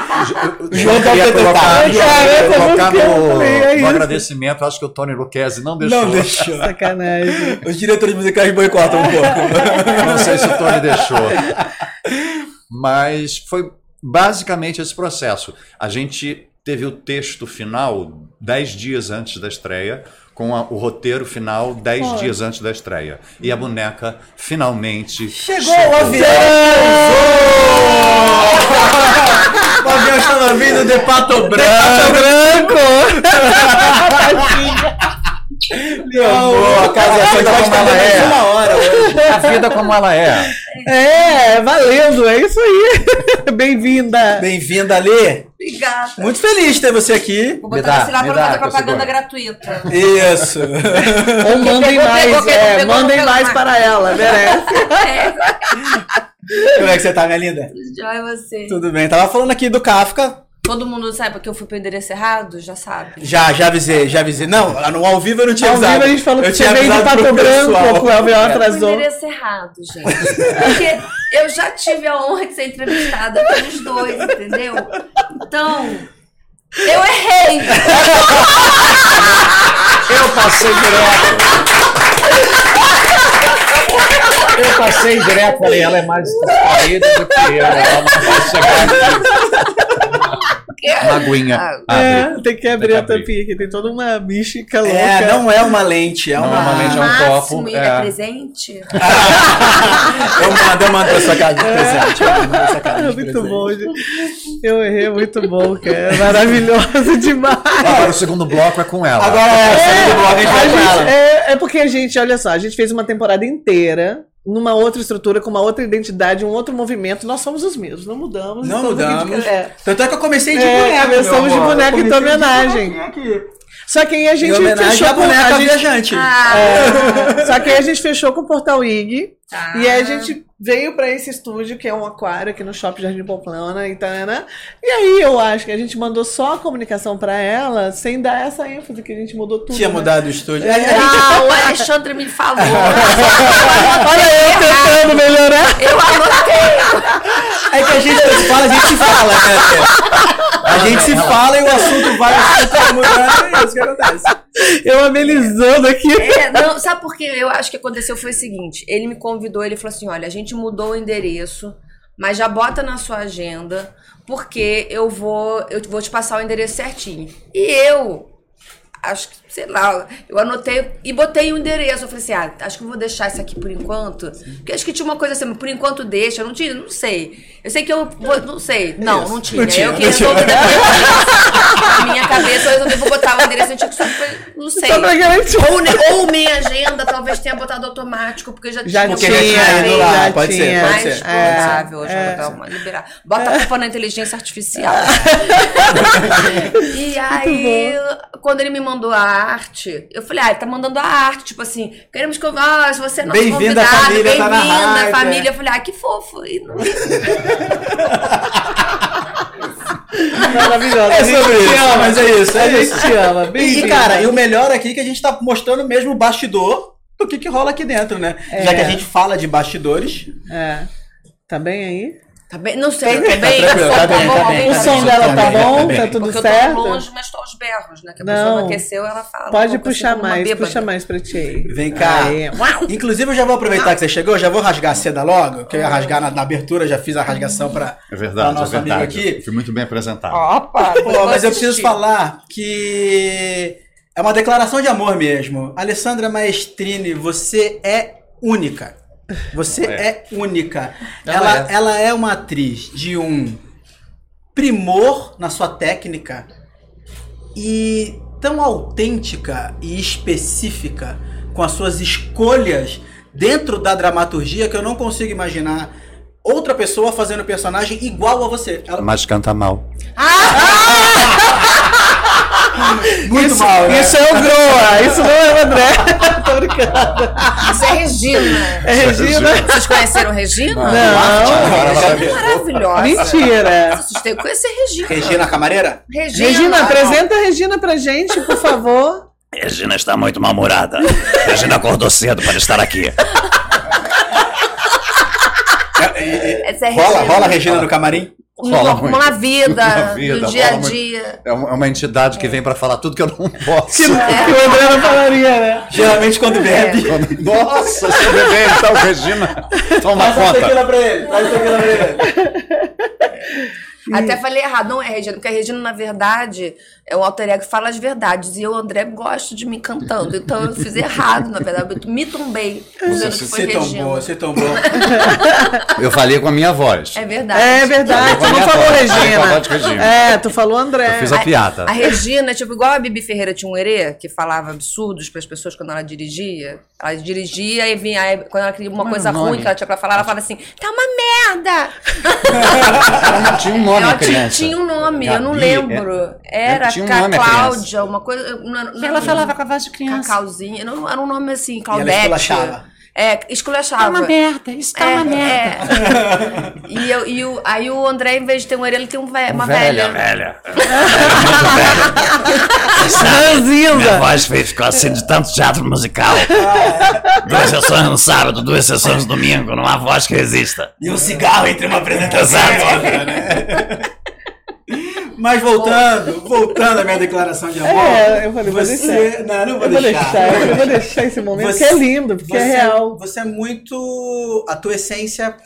eu, João eu queria colocar, eu colocar também, é no, no isso. agradecimento, acho que o Tony Lucchesi não deixou. Não deixou. sacanagem. Os diretores musicais boicotam um pouco. Não sei se o Tony deixou. Mas foi basicamente esse processo. A gente teve o texto final dez dias antes da estreia, com a- o roteiro final dez Olha. dias antes da estreia. E a boneca finalmente Chegou o avião! o avião estava vindo de Pato Branco. Branco! Meu amor, a casa a foi vida como ela é. uma hora. A vida como ela é. É, valendo, é isso aí. Bem-vinda. Bem-vinda, Lê. Obrigada. Muito feliz de ter você aqui. Vou botar dá, você lá pra dá, fazer propaganda gratuita. Isso. Ou mandem Pegou, mais, pegou, é, pegou, mandem pegou, mais para ela, merece. É, Como é que você tá, minha linda? é você. Tudo bem. Tava falando aqui do Kafka. Todo mundo sabe porque eu fui pro endereço errado? Já sabe. Já, já avisei, já avisei. Não, no ao vivo eu não tinha Ao avisado. vivo a gente falou eu que você tinha veio pro Pato Branco, pessoal. o Eu pro atrasou. endereço errado, gente. Porque eu já tive a honra de ser entrevistada pelos dois, entendeu? Então, eu errei. Eu passei direto. Eu passei direto, falei, ela é mais distraída do que eu. Ela não vai chegar aqui. Uma aguinha. Abre. É, tem que abrir Tem a que abrir. tampinha, que tem toda uma mística louca. É, não é uma lente, é uma. Normalmente é um Máximo copo, e é. é presente. Eu mando, eu mando pra sua casa de presente. Eu mando pra sua casa É de muito presente. bom, gente. Eu errei, é muito bom, cara. É maravilhoso demais. Agora o segundo bloco é com ela. Agora é, é. do blog, a gente A vai com ela. é, é porque a gente, olha só, a gente fez uma temporada inteira numa outra estrutura, com uma outra identidade, um outro movimento. Nós somos os mesmos, não mudamos. Não de- mudamos. é. Tanto é que eu comecei de É, boneco. começamos de boneco, comecei de homenagem. boneco. Só que aí a Em gente fechou à com boneca a gente, viajante. Ah, é, Só que aí a gente fechou com o Portal IG. Tá. E aí a gente veio pra esse estúdio, que é um aquário aqui no Shopping Jardim Pomplana e tal, né? E aí eu acho que a gente mandou só a comunicação pra ela, sem dar essa ênfase que a gente mudou tudo. Tinha né? mudado o estúdio. Ah, o Alexandre me falou. Olha eu tentando melhorar. Eu anotei. É que a gente se fala, a gente se fala, né? A gente se fala e o assunto vai, mudando, é isso que acontece. Eu amenizando aqui. É, não, sabe por quê? Eu acho que aconteceu foi o seguinte: ele me convidou, ele falou assim: olha, a gente mudou o endereço, mas já bota na sua agenda, porque eu vou, eu vou te passar o endereço certinho. E eu acho que sei lá, eu anotei e botei o um endereço. Eu falei assim, ah, acho que eu vou deixar isso aqui por enquanto. Porque acho que tinha uma coisa assim, por enquanto deixa. Eu não tinha, não sei. Eu sei que eu vou, não sei. Não, não tinha. Não tinha, eu que não tinha. resolvi depois. Na minha cabeça, eu resolvi vou botar o endereço antigo, só que não sei. Ou, ou minha agenda, talvez tenha botado automático, porque já, Já tinha. Já tinha Tinha, ido lá, pode ser, tinha. pode mais ser. provável, já vou dar uma liberada. Bota a culpa na inteligência artificial. e aí, quando ele me mandou a arte, eu falei, ah, ele tá mandando a arte, tipo assim, queremos que se você é nosso Bem-vinda, convidado, família, tá na bem-vinda, rádio, família. é. Eu falei, ah, que fofo. E não... Maravilhosa. É A gente sobre te isso, ama. mas é isso, é A gente isso. te ama. E, Bem-vinda. cara, e o melhor aqui é que a gente tá mostrando mesmo o bastidor do que, que rola aqui dentro, né? É. Já que a gente fala de bastidores. É. Tá bem aí? Tá bem? Não sei, tá bem? tranquilo, tá bem, bom? tá bem, O tá som bem, dela tá tá bem, bom? tá bem. Tá tudo Porque eu certo? tô longe, mas tô aos berros, né? Que a Não. pessoa não aqueceu, ela fala. Pode puxar mais, bêbada. puxa mais pra ti aí. Vem cá. Aí. Inclusive, eu já vou aproveitar que você chegou, já vou rasgar a seda logo, que eu ia rasgar na, na abertura, já fiz a rasgação pra, É pra verdade, é nosso amigo verdade. aqui. Fui muito bem apresentado. Opa! Pô, mas eu preciso falar que é uma declaração de amor mesmo. Alessandra Maestrini, você é única. Você é, única. Ela Ela, ela é uma atriz de um primor na sua técnica e tão autêntica e específica com as suas escolhas dentro da dramaturgia que eu não consigo imaginar outra pessoa fazendo personagem igual a você. Ela Mas canta mal. muito isso, mal, né? Isso é o Groa, isso não é o André. Tô brincando. Isso é Regina. É Regina? Vocês conheceram Regina? Não. Ver. é maravilhosa. Mentira. Vocês têm que conhecer Regina. Regina Camareira? Regina. Regina, apresenta a Regina pra gente, por favor. Regina está muito mal-humorada. Regina acordou cedo para estar aqui. Essa é Rola, Regina. rola a Regina no camarim? Na vida, vida, no dia a dia. É uma, é uma entidade que vem pra falar tudo que eu não posso. Que, que o André não falaria, né? Geralmente quando bebe. Nossa, se beber então, Regina, toma Traz essa conta. tequila pra ele, traz tequila pra ele. Até falei errado, não é Regina, porque a Regina, na verdade, é um alter ego que fala as verdades. E eu, André, gosto de me cantando. Então eu fiz errado, na verdade. Eu me tombei foi Você boa, você tão boa. Eu falei com a minha voz. É verdade. É verdade, tu não a falou voz, a Regina. Regina. É, tu falou André. Eu fiz a piada. A Regina, é tipo, igual a Bibi Ferreira tinha um herê, que falava absurdos pras pessoas quando ela dirigia. Ela dirigia e vinha, aí, quando ela queria uma Como coisa ruim que ela tinha pra falar, ela falava assim, tá uma merda! Ela não tinha um nome, ela a tinha, criança. tinha um nome, eu não Gabi, lembro. Era tinha um Ca- nome, a Cláudia, uma coisa. Não, não, Ela falava com a voz de criança. Cacauzinha, não, era um nome assim, E ela Claudete. esculachava. É, esculachava. merda, isso tá É, é. E, eu, e o, aí o André, em vez de ter um orelha, ele tem um ve- uma velha. Velha. Minha Ranzinza. voz fez, ficou assim de tanto teatro musical. Duas sessões no sábado, duas sessões no domingo, não há voz que resista. E um cigarro entre uma apresentação e né? Mas voltando, voltando à minha declaração de amor. É, eu falei, vou você... deixar. Não, não vou, Eu vou deixar. deixar, eu vou deixar esse momento, Você- que é lindo, porque é você- real. Você é muito. A tua essência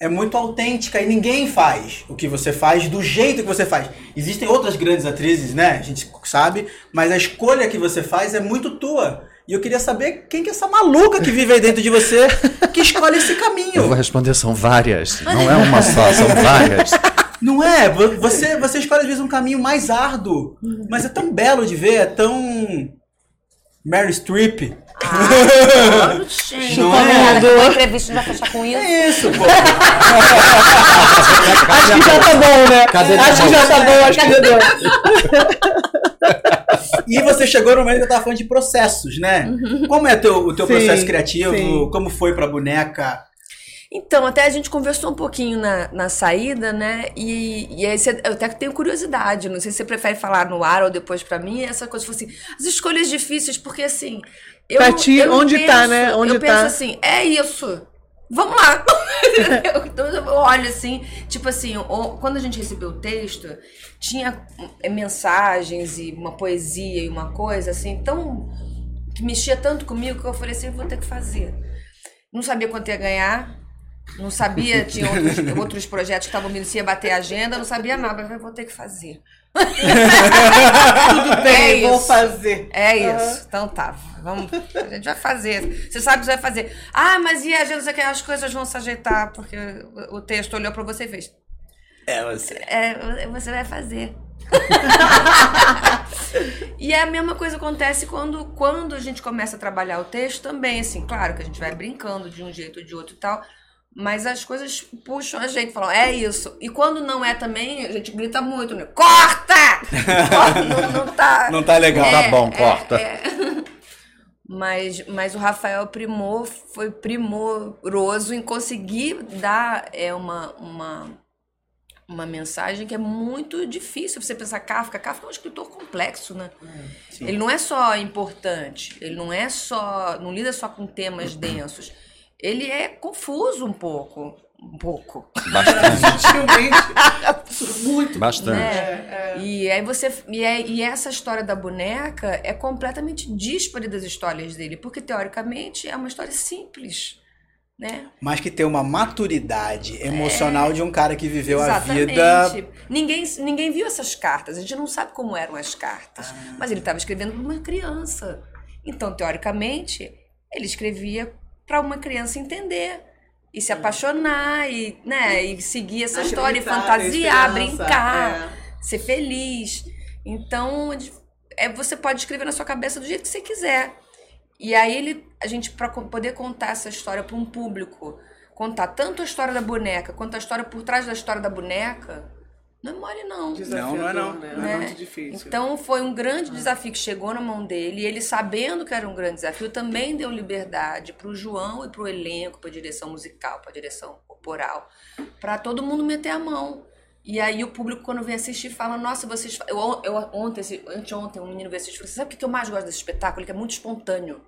é muito autêntica e ninguém faz o que você faz do jeito que você faz. Existem outras grandes atrizes, né? A gente sabe, mas a escolha que você faz é muito tua. E eu queria saber quem que é essa maluca que vive aí dentro de você que escolhe esse Eu vou caminho. responder, são várias. Não é uma só, são várias. Não é? Vo- Você, você escolhe às vezes um caminho mais árduo, mas é tão belo de ver, é tão. Mary Streep. Gente. Não é? entrevista, não vai fechar com isso. É isso, pô. Acho que já tá bom, né? Cadê acho que já tá bom, acho que já deu. E você chegou no momento que eu tava falando de processos, né? Como é teu, o teu Sim, processo criativo? sim. Como foi pra boneca? Então, até a gente conversou um pouquinho na, na saída, né? E, e aí você- eu até tenho curiosidade, não sei se você prefere falar no ar ou depois pra mim, essa coisa, tipo assim, as escolhas difíceis, porque assim. Eu, Pra ti, eu onde tá, né? Onde eu tá? penso assim, é isso. Vamos lá! Eu- então eu olho assim, tipo assim, quando a gente recebeu o texto, tinha mensagens e uma poesia e uma coisa assim, tão. que mexia tanto comigo que eu falei assim, vou ter que fazer. Não sabia quanto ia ganhar, Não sabia, tinha outros, outros projetos que estavam vindo, se ia bater a agenda, não sabia nada. Eu falei, vou ter que fazer. Tudo bem, É vou isso. fazer. É isso. Então tá. Vamos, a gente vai fazer. Você sabe que você vai fazer. Ah, mas e a agenda? Você quer as coisas vão se ajeitar, porque o texto olhou pra você e fez. É você. É, você vai fazer. e a mesma coisa acontece quando, quando a gente começa a trabalhar o texto também, assim, claro que a gente vai brincando de um jeito ou de outro e tal, mas as coisas puxam a gente, falam, é isso. E quando não é também, a gente grita muito, né? Corta! Não, não tá. Não tá legal. Tá bom, corta. Mas, mas o Rafael Primor foi primoroso em conseguir dar é, uma, uma, uma mensagem que é muito difícil você pensar Kafka. Kafka é um escritor complexo, né? Ele não é só importante, ele não é só. não lida só com temas densos. Ele é confuso um pouco. Um pouco. Bastante. Muito. Bastante. né? E aí você. E, é- e essa história da boneca é completamente díspare das histórias dele, porque teoricamente é uma história simples. Né? Mas que tem uma maturidade emocional de um cara que viveu a Exatamente. vida. Ninguém, ninguém viu essas cartas. A gente não sabe como eram as cartas. Ah. Mas ele estava escrevendo para uma criança. Então, teoricamente, ele escrevia para uma criança entender. E se apaixonar, e, né, e seguir essa história, e Acreditar, fantasiar, brincar, é. ser feliz. Então, é, você pode escrever na sua cabeça do jeito que você quiser. E aí ele, a gente para poder contar essa história para um público, contar tanto a história da boneca quanto a história por trás da história da boneca, não é mole não. Desafiador, Não, não é não. né? né? É muito difícil. Então foi um grande desafio que chegou na mão dele. E ele sabendo que era um grande desafio, também deu liberdade para o João e para o elenco, para a direção musical, para a direção corporal, para todo mundo meter a mão. E aí o público, quando vem assistir, fala, nossa, vocês... fa-" Eu, eu, ontem, esse- anteontem, um menino veio assistir e falou, sabe o que eu mais gosto desse espetáculo? Que é muito espontâneo.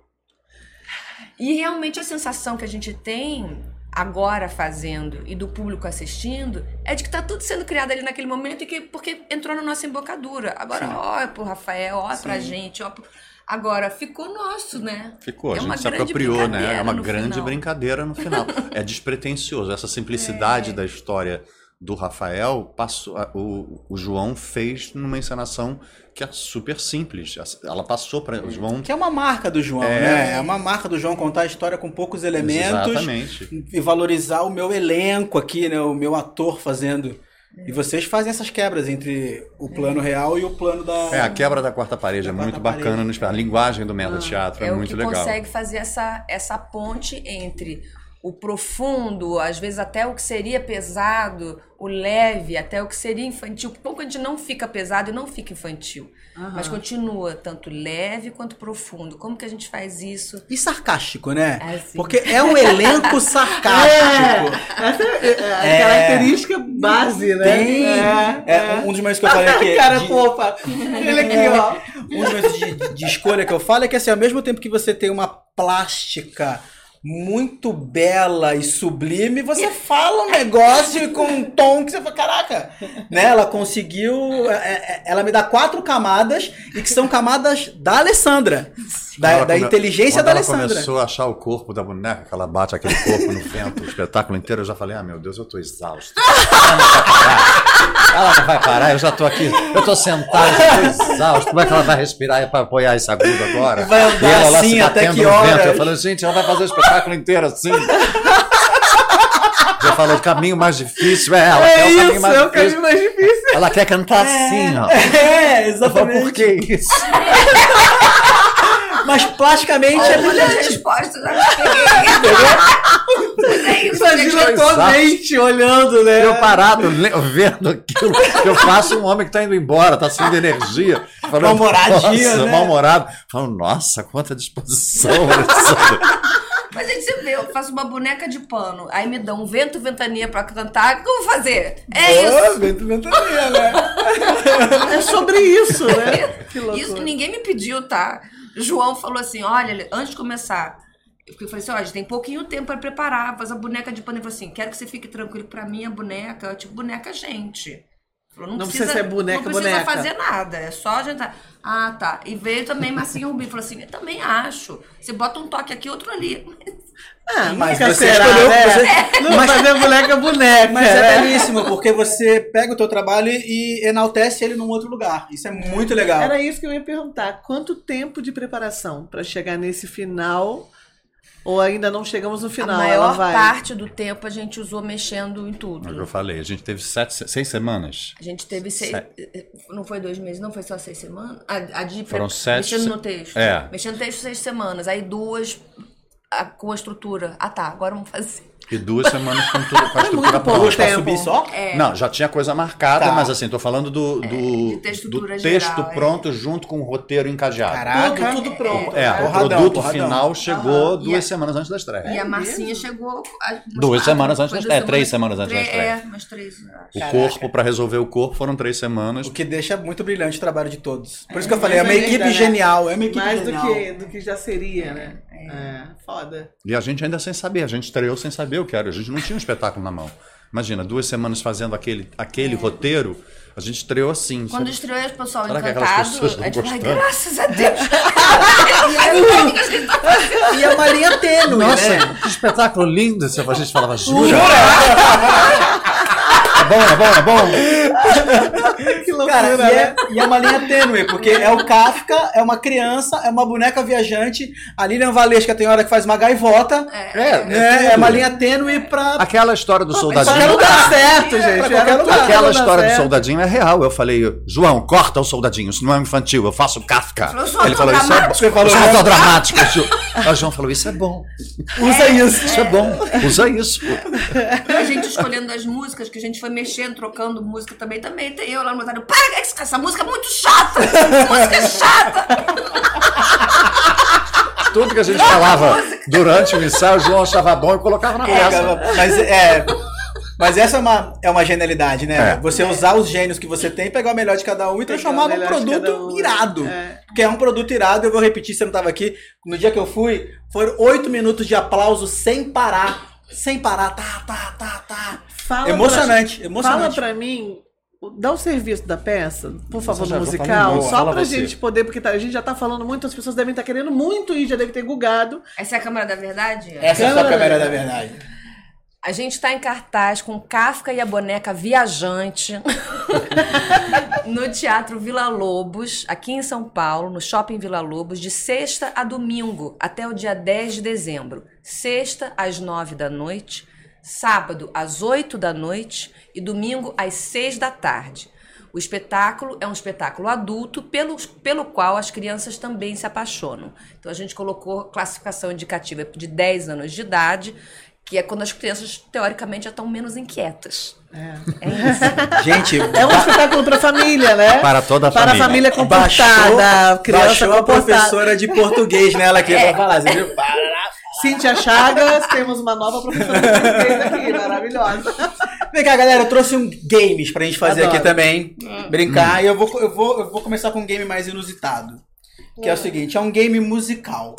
E realmente a sensação que a gente tem agora fazendo e do público assistindo é de que tá tudo sendo criado ali naquele momento e que porque entrou na nossa embocadura. Agora, ó, é pro Rafael, ó, é pra gente, ó. pro- Agora ficou nosso, né? Ficou, É a gente se apropriou, né? É uma grande final. brincadeira no final. é despretensioso. Essa É. simplicidade da história do Rafael, passou, o, o João fez numa encenação que é super simples. Ela passou para o João. Que é uma marca do João, É. né? É uma marca do João contar a história com poucos elementos Exatamente. e valorizar o meu elenco aqui, né? O meu ator fazendo. E vocês fazem essas quebras entre o plano real e o plano da. É, a quebra da quarta parede é Da muito quarta bacana. no espe- A linguagem do Ah, Meta Teatro é, é o muito que legal. consegue fazer essa, essa ponte entre o profundo, às vezes até o que seria pesado, o leve, até o que seria infantil. Pouco a gente não fica pesado e não fica infantil, mas continua tanto leve quanto profundo. Como que a gente faz isso? E sarcástico, né? É, sim. Porque é um elenco sarcástico. Essa é, é a É. característica base, né? Tem. É, É, um dos meus que eu falei aqui. Cara, de- fofa. Ele aqui, ó. um dos meus de, de escolha que eu falo é que assim, ao mesmo tempo que você tem uma plástica muito bela e sublime, você fala um negócio com um tom que você fala, caraca, né? Ela conseguiu, é, é, ela me dá quatro camadas e que são camadas da Alessandra, da, da come- inteligência quando da ela Alessandra. começou a achar o corpo da boneca, que ela bate aquele corpo no vento, o espetáculo inteiro, eu já falei, ah, meu Deus, eu tô exausto. Ela não vai parar, eu já tô aqui, eu tô sentado, eu tô exausto. Como é que ela vai respirar para apoiar esse agudo agora? Vai andar E ela lá assim se até batendo que no vento. Eu falei, gente, ela vai fazer o espetáculo inteiro assim. Já falou, o caminho mais difícil é ela, quer É o caminho isso, mais é o difícil. caminho mais difícil. Ela quer cantar assim, ó. É, Eu falo, por exatamente. que isso? Mas plasticamente é peguei. Mas é isso, Imagina gente. a tua mente olhando, né? Eu parado, vendo aquilo, eu faço um homem que tá indo embora, tá sem energia. Mal-humoradinho, nossa, né? Mal-humorado. Falando, nossa, quanta disposição. Mas aí você vê, eu faço uma boneca de pano, aí me dão um vento ventania pra cantar, o que eu vou fazer? É isso. Ô, vento ventania, né? É sobre isso, né? Isso ninguém me pediu, tá? João falou assim: olha, antes de começar, eu falei assim: olha, tem pouquinho tempo pra preparar, fazer a boneca de pano. Ele falou assim: quero que você fique tranquilo, pra mim a boneca é tipo boneca gente. Falou, Não precisa ser boneca, Não precisa boneca. fazer nada, é só a gente. Ah, tá. E veio também Marcinho Rubinho, falou assim: eu também acho. Você bota um toque aqui, outro ali. Ah, Mas você será, escolheu- né? você- Não mas- fazer boneca boneca. Mas é né? belíssimo, porque você pega o teu trabalho e enaltece ele num outro lugar. Isso é muito legal. Era isso que eu ia perguntar. Quanto tempo de preparação para chegar nesse final? Ou ainda não chegamos no final? a ela maior vai. parte do tempo a gente usou mexendo em É o que eu tudo. falei, a gente teve sete, seis semanas. A gente teve seis. Não foi dois meses, não foi só seis semanas? A, a de Foram pre- sete Mexendo se- no texto. É. Mexendo no texto seis semanas. Aí duas a- com a estrutura. Ah tá, agora vamos fazer. E duas semanas com, tudo, com a estrutura muito pouco pronta. Duas pra subir só? Não, já tinha coisa marcada, Tá. mas assim, tô falando do, do, de do texto geral, é. pronto junto com o roteiro encadeado. Caraca. Tudo, tudo pronto. É, né? o Porradão, produto porradão. final chegou duas a- semanas antes da estreia. E a massinha chegou. a- Duas quatro, semanas antes da- duas é, três semanas antes da estreia. É, umas três. O Caraca. corpo, pra resolver o corpo, foram três semanas. O que deixa muito brilhante o trabalho de todos. Por isso que eu falei, é uma equipe né? genial. É uma equipe Mais do genial. que, do que já seria, né? É, foda. E a gente ainda sem saber, a gente estreou sem saber o que era. A gente não tinha um espetáculo na mão. Imagina, duas semanas fazendo aquele, aquele roteiro, a gente estreou assim. Quando sabe? estreou o pessoal Será encantado, a gente vai, gostaram? graças a Deus. E é uma linha tênue, Nossa, né? que espetáculo lindo! A gente falava, jura? É bom, é bom, é bom. Loucura, Cara, e né? é, e é uma linha tênue, porque é o Kafka, é uma criança, é uma boneca viajante. A Lilian Valesca tem hora que faz uma gaivota. É, né? É, uma linha tênue pra. Aquela história do Qualquer soldadinho. lugar certo, É, gente. pra lugar. tudo Aquela lugar história do certo. soldadinho é real. Eu falei, João, corta o soldadinho, isso não é infantil, eu faço Kafka. Eu Ele falou, isso é bom. Você falou, Eu sou Aí o João falou, isso é bom. Usa isso. Isso é bom. Usa isso. a gente escolhendo as músicas, que a gente foi mexendo, trocando música também. Também tem eu lá no. Para, essa- essa música é muito chata! Essa música é chata! Tudo que a gente falava durante o ensaio, o João achava bom e colocava na peça. Mas é. Mas essa é uma, é uma genialidade, né? É. Você usar os gênios que você tem, pegar o melhor de cada um e transformar num produto um. irado. É. Que é um produto irado, eu vou repetir, você não estava aqui. No dia que eu fui, foram oito minutos de aplauso sem parar. Sem parar, tá, tá, tá, tá. Fala Emocionante, pra, emocionante. Fala pra mim, dá o serviço da peça, por favor, já musical, falei, só pra você. gente poder, porque tá- a gente já tá falando muito, as pessoas devem estar querendo muito ir, já deve ter gugado. Essa é a Câmara da Verdade? Essa é a câmera da verdade. A gente está em cartaz com Kafka e a boneca viajante no Teatro Vila Lobos, aqui em São Paulo, no Shopping Vila Lobos, de sexta a domingo, até o dia 10 de dezembro. Sexta às 9 da noite, sábado às 8 da noite e domingo às 6 da tarde. O espetáculo é um espetáculo adulto pelo, pelo qual as crianças também se apaixonam. Então a gente colocou classificação indicativa de 10 anos de idade, que é quando as crianças teoricamente já estão menos inquietas. É, isso. Gente, É um espetáculo pra família, né? Para toda a Para a família. família comportada, criança baixou a comportada. professora de português nela aqui pra falar. Você viu? Cíntia Chagas, temos uma nova professora de português aqui, maravilhosa. Vem cá, galera, eu trouxe um games pra gente fazer Adoro. aqui também. Brincar. E eu vou, eu, vou, eu vou começar com um game mais inusitado. Que é o seguinte, é um game musical.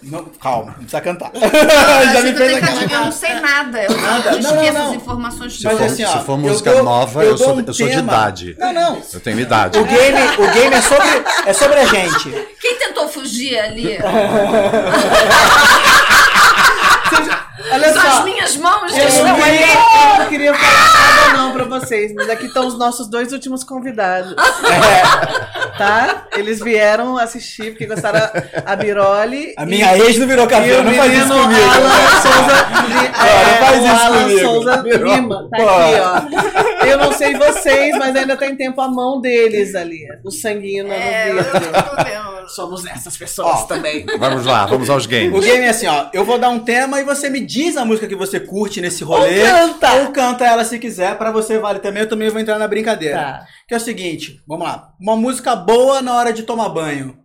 Não, calma, não precisa cantar. Já me fez Eu não sei nada. Eu, Nada. eu Não, não, esqueço não. as informações Se Mas for, assim, ó, se for eu música dou- nova, eu eu, sou, um eu sou de idade. Não, não. Eu tenho idade. O game, o game é, sobre, é sobre a gente. Fugir ali? Olha São as só. Minhas mãos Eu estão não, ali. queria, eu não queria falar nada não pra vocês, mas aqui estão os nossos dois últimos convidados. Tá? Eles vieram assistir porque gostaram a Biroli. A minha ex não virou café, o não faz isso comigo. Alan Souza, Li- não é, faz o isso Alan comigo. Souza. Lima. Tá aqui, ó. Eu não sei vocês, mas ainda tem tempo a mão deles ali. O sanguinho no É, eu vidro. Somos essas pessoas Ó. também. Vamos lá, vamos aos O games. game é assim, ó. Eu vou dar um tema e você me diz a música que você curte nesse rolê. Ou canta. Ou canta ela se quiser. Pra você vale também. Eu também vou entrar na brincadeira. Tá. Que é o seguinte, vamos lá. Uma música boa na hora de tomar banho.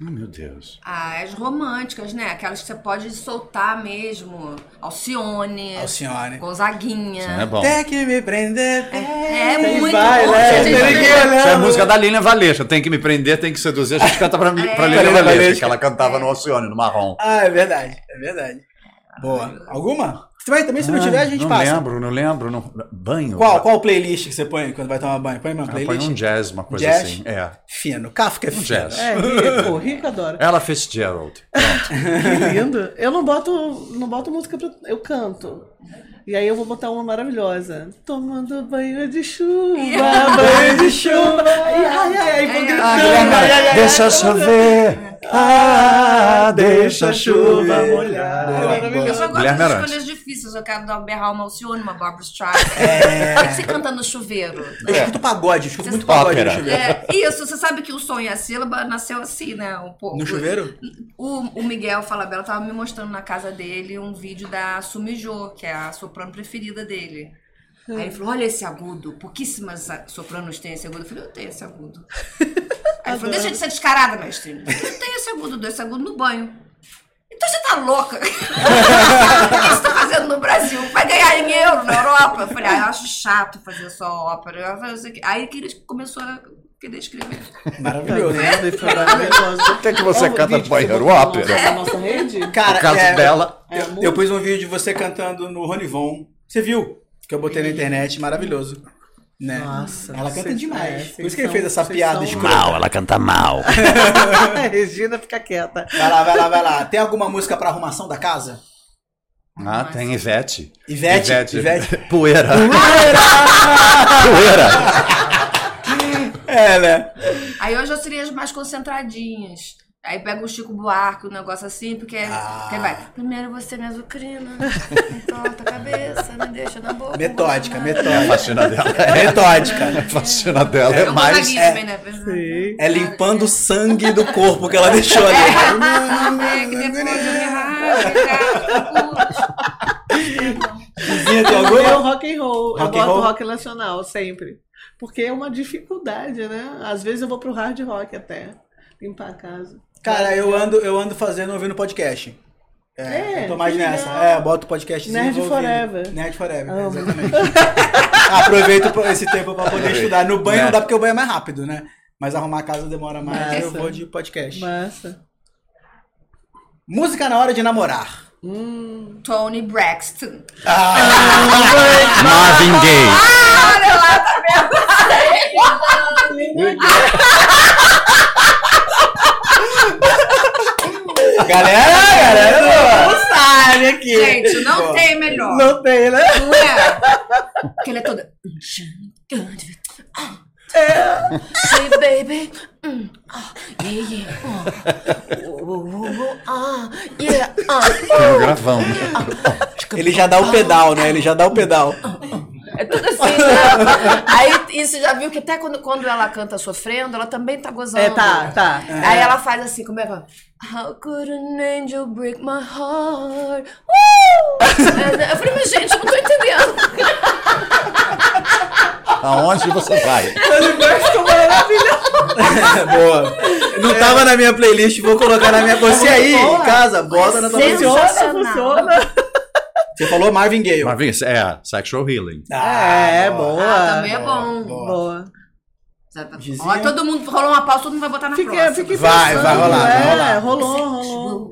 Oh, meu Deus. Ah, as românticas, né? Aquelas que você pode soltar mesmo. Alcione. Alcione. Gonzaguinha. Isso não é bom. Tem que me prender. É, Tem muito vai, bom. né? Tem olhando. Isso é a música da Lilian Valesca. Tem que me prender, tem que seduzir. A gente canta pra, pra Lilian Lilian Valesca. que ela cantava no Alcione, no marrom. Ah, é verdade. É verdade. Boa. Alguma? Você vai também? Se não Ah, tiver, a gente não passa. lembro, não lembro. Não... Banho? Qual, qual playlist que você põe quando vai tomar banho? Põe uma Ah, playlist? Põe um jazz, uma coisa Jazz? assim. É. Fino. Kafka é fino. jazz. É, rico, rico adora. Ela Fitzgerald. Que lindo. Eu não boto, não boto música pra. Eu canto. E aí eu vou botar uma maravilhosa. Tomando banho de chuva, banho de chuva. Ai, ai, ai, ai, vou gritando. Guilherme, ai, ai, ai, Deixa chover. Ah, deixa chover. É Boa, maravilhoso. Eu só gosto Guilherme de escolhas difíceis. Eu quero dar um berrar uma Alcione, uma Barbara Streisand. É. que você canta no chuveiro? Eu escuto pagode, escuto Você- muito pagode no chuveiro. É, isso, você sabe que o som e a sílaba nasceu assim, né? Um pouco. No chuveiro? O, o Miguel Falabella tava me mostrando na casa dele um vídeo da Sumijô, que é a soprano preferida dele. Aí ele falou: olha esse agudo, pouquíssimas a- sopranos têm esse agudo. Eu falei, eu tenho esse agudo. Aí ele falou, deixa de ser descarada, mestre. Eu tenho esse agudo, dou esse agudo no banho. Então você tá louca? o que você tá fazendo no Brasil? Vai ganhar em euro na Europa? Eu falei, ah, eu acho chato fazer só ópera. Aí que ele começou a querer escrever. Maravilhoso. Foi maravilhoso. Por que, que você canta vídeo que banheiro você botou na ópera? nossa- rede? Cara, No caso é, dela. É, eu, eu pus um vídeo de você cantando no Ronivon. Você viu? Que eu botei na internet, maravilhoso. Né? Nossa, Ela canta demais. é, Por isso que ele fez essa piada escrota. Mal, ela canta mal. Regina fica quieta. Vai lá, vai lá, vai lá. Tem alguma música pra arrumação da casa? Ah, tem Ivete. Ivete? Ivete. Poeira. Poeira. É, né? Aí hoje eu seria as mais concentradinhas. Aí pega o Chico Buarque, um negócio assim, porque, Ah. porque vai. Primeiro você me azucrina, entorta a cabeça, me deixa na boca. Metódica, gosto metódica. A faxina dela É é, metódica. a faxina dela nada. é É um mais. Gonzaguinha também, né? Sim. É limpando o sangue do corpo que ela deixou ali. É, que depois eu me rasgo, Vizinha, tem Eu rock and roll. Rock eu boto roll? rock nacional sempre. Porque é uma dificuldade, né? Às vezes eu vou pro hard rock até. Limpar a casa. Cara, eu ando, eu ando fazendo ouvindo podcast. É, É, eu tô mais nessa. É, boto podcast Nerd forever. Nerd forever, Amo. exatamente. Aproveito esse tempo pra poder estudar. No banho não Né? dá porque o banho é mais rápido, né? Mas arrumar a casa demora mais. Eu Massa. vou de podcast. Massa. Música na hora de namorar. Tony Braxton. Marvin Gaye. Olha lá, tá Galera, galera, Não sabe aqui. Gente, não Boa. tem melhor. Não tem, né? Não é? Porque ele é todo. Hey baby, Mm, ah, yeah, yeah, ah. Oh, oh, oh, oh, ah, yeah, ah. Tem gravão. ele já dá o pedal, né? Ele já dá o pedal. É tudo assim, né? Aí, e você já viu que até quando, quando ela canta sofrendo, ela também tá gozando. É, tá, tá. Aí ela faz assim, como é que. How could an angel break my heart? Uh! Eu falei, mas gente, eu não tô entendendo. Aonde você vai? Boa. Não tava na minha playlist, vou colocar na minha. Você aí, em casa, bota na tua playlist. Funciona, funciona. Você falou Marvin Gaye. Marvin, é, Sexual Healing. é, boa. Ah, também é bom. Boa. Gizinha. Ó, todo mundo rolou uma pausa, todo mundo vai botar na Fiquei, próxima. fiquei Vai, pensando, vai rolar, é, vai rolar. Rolou, rolou.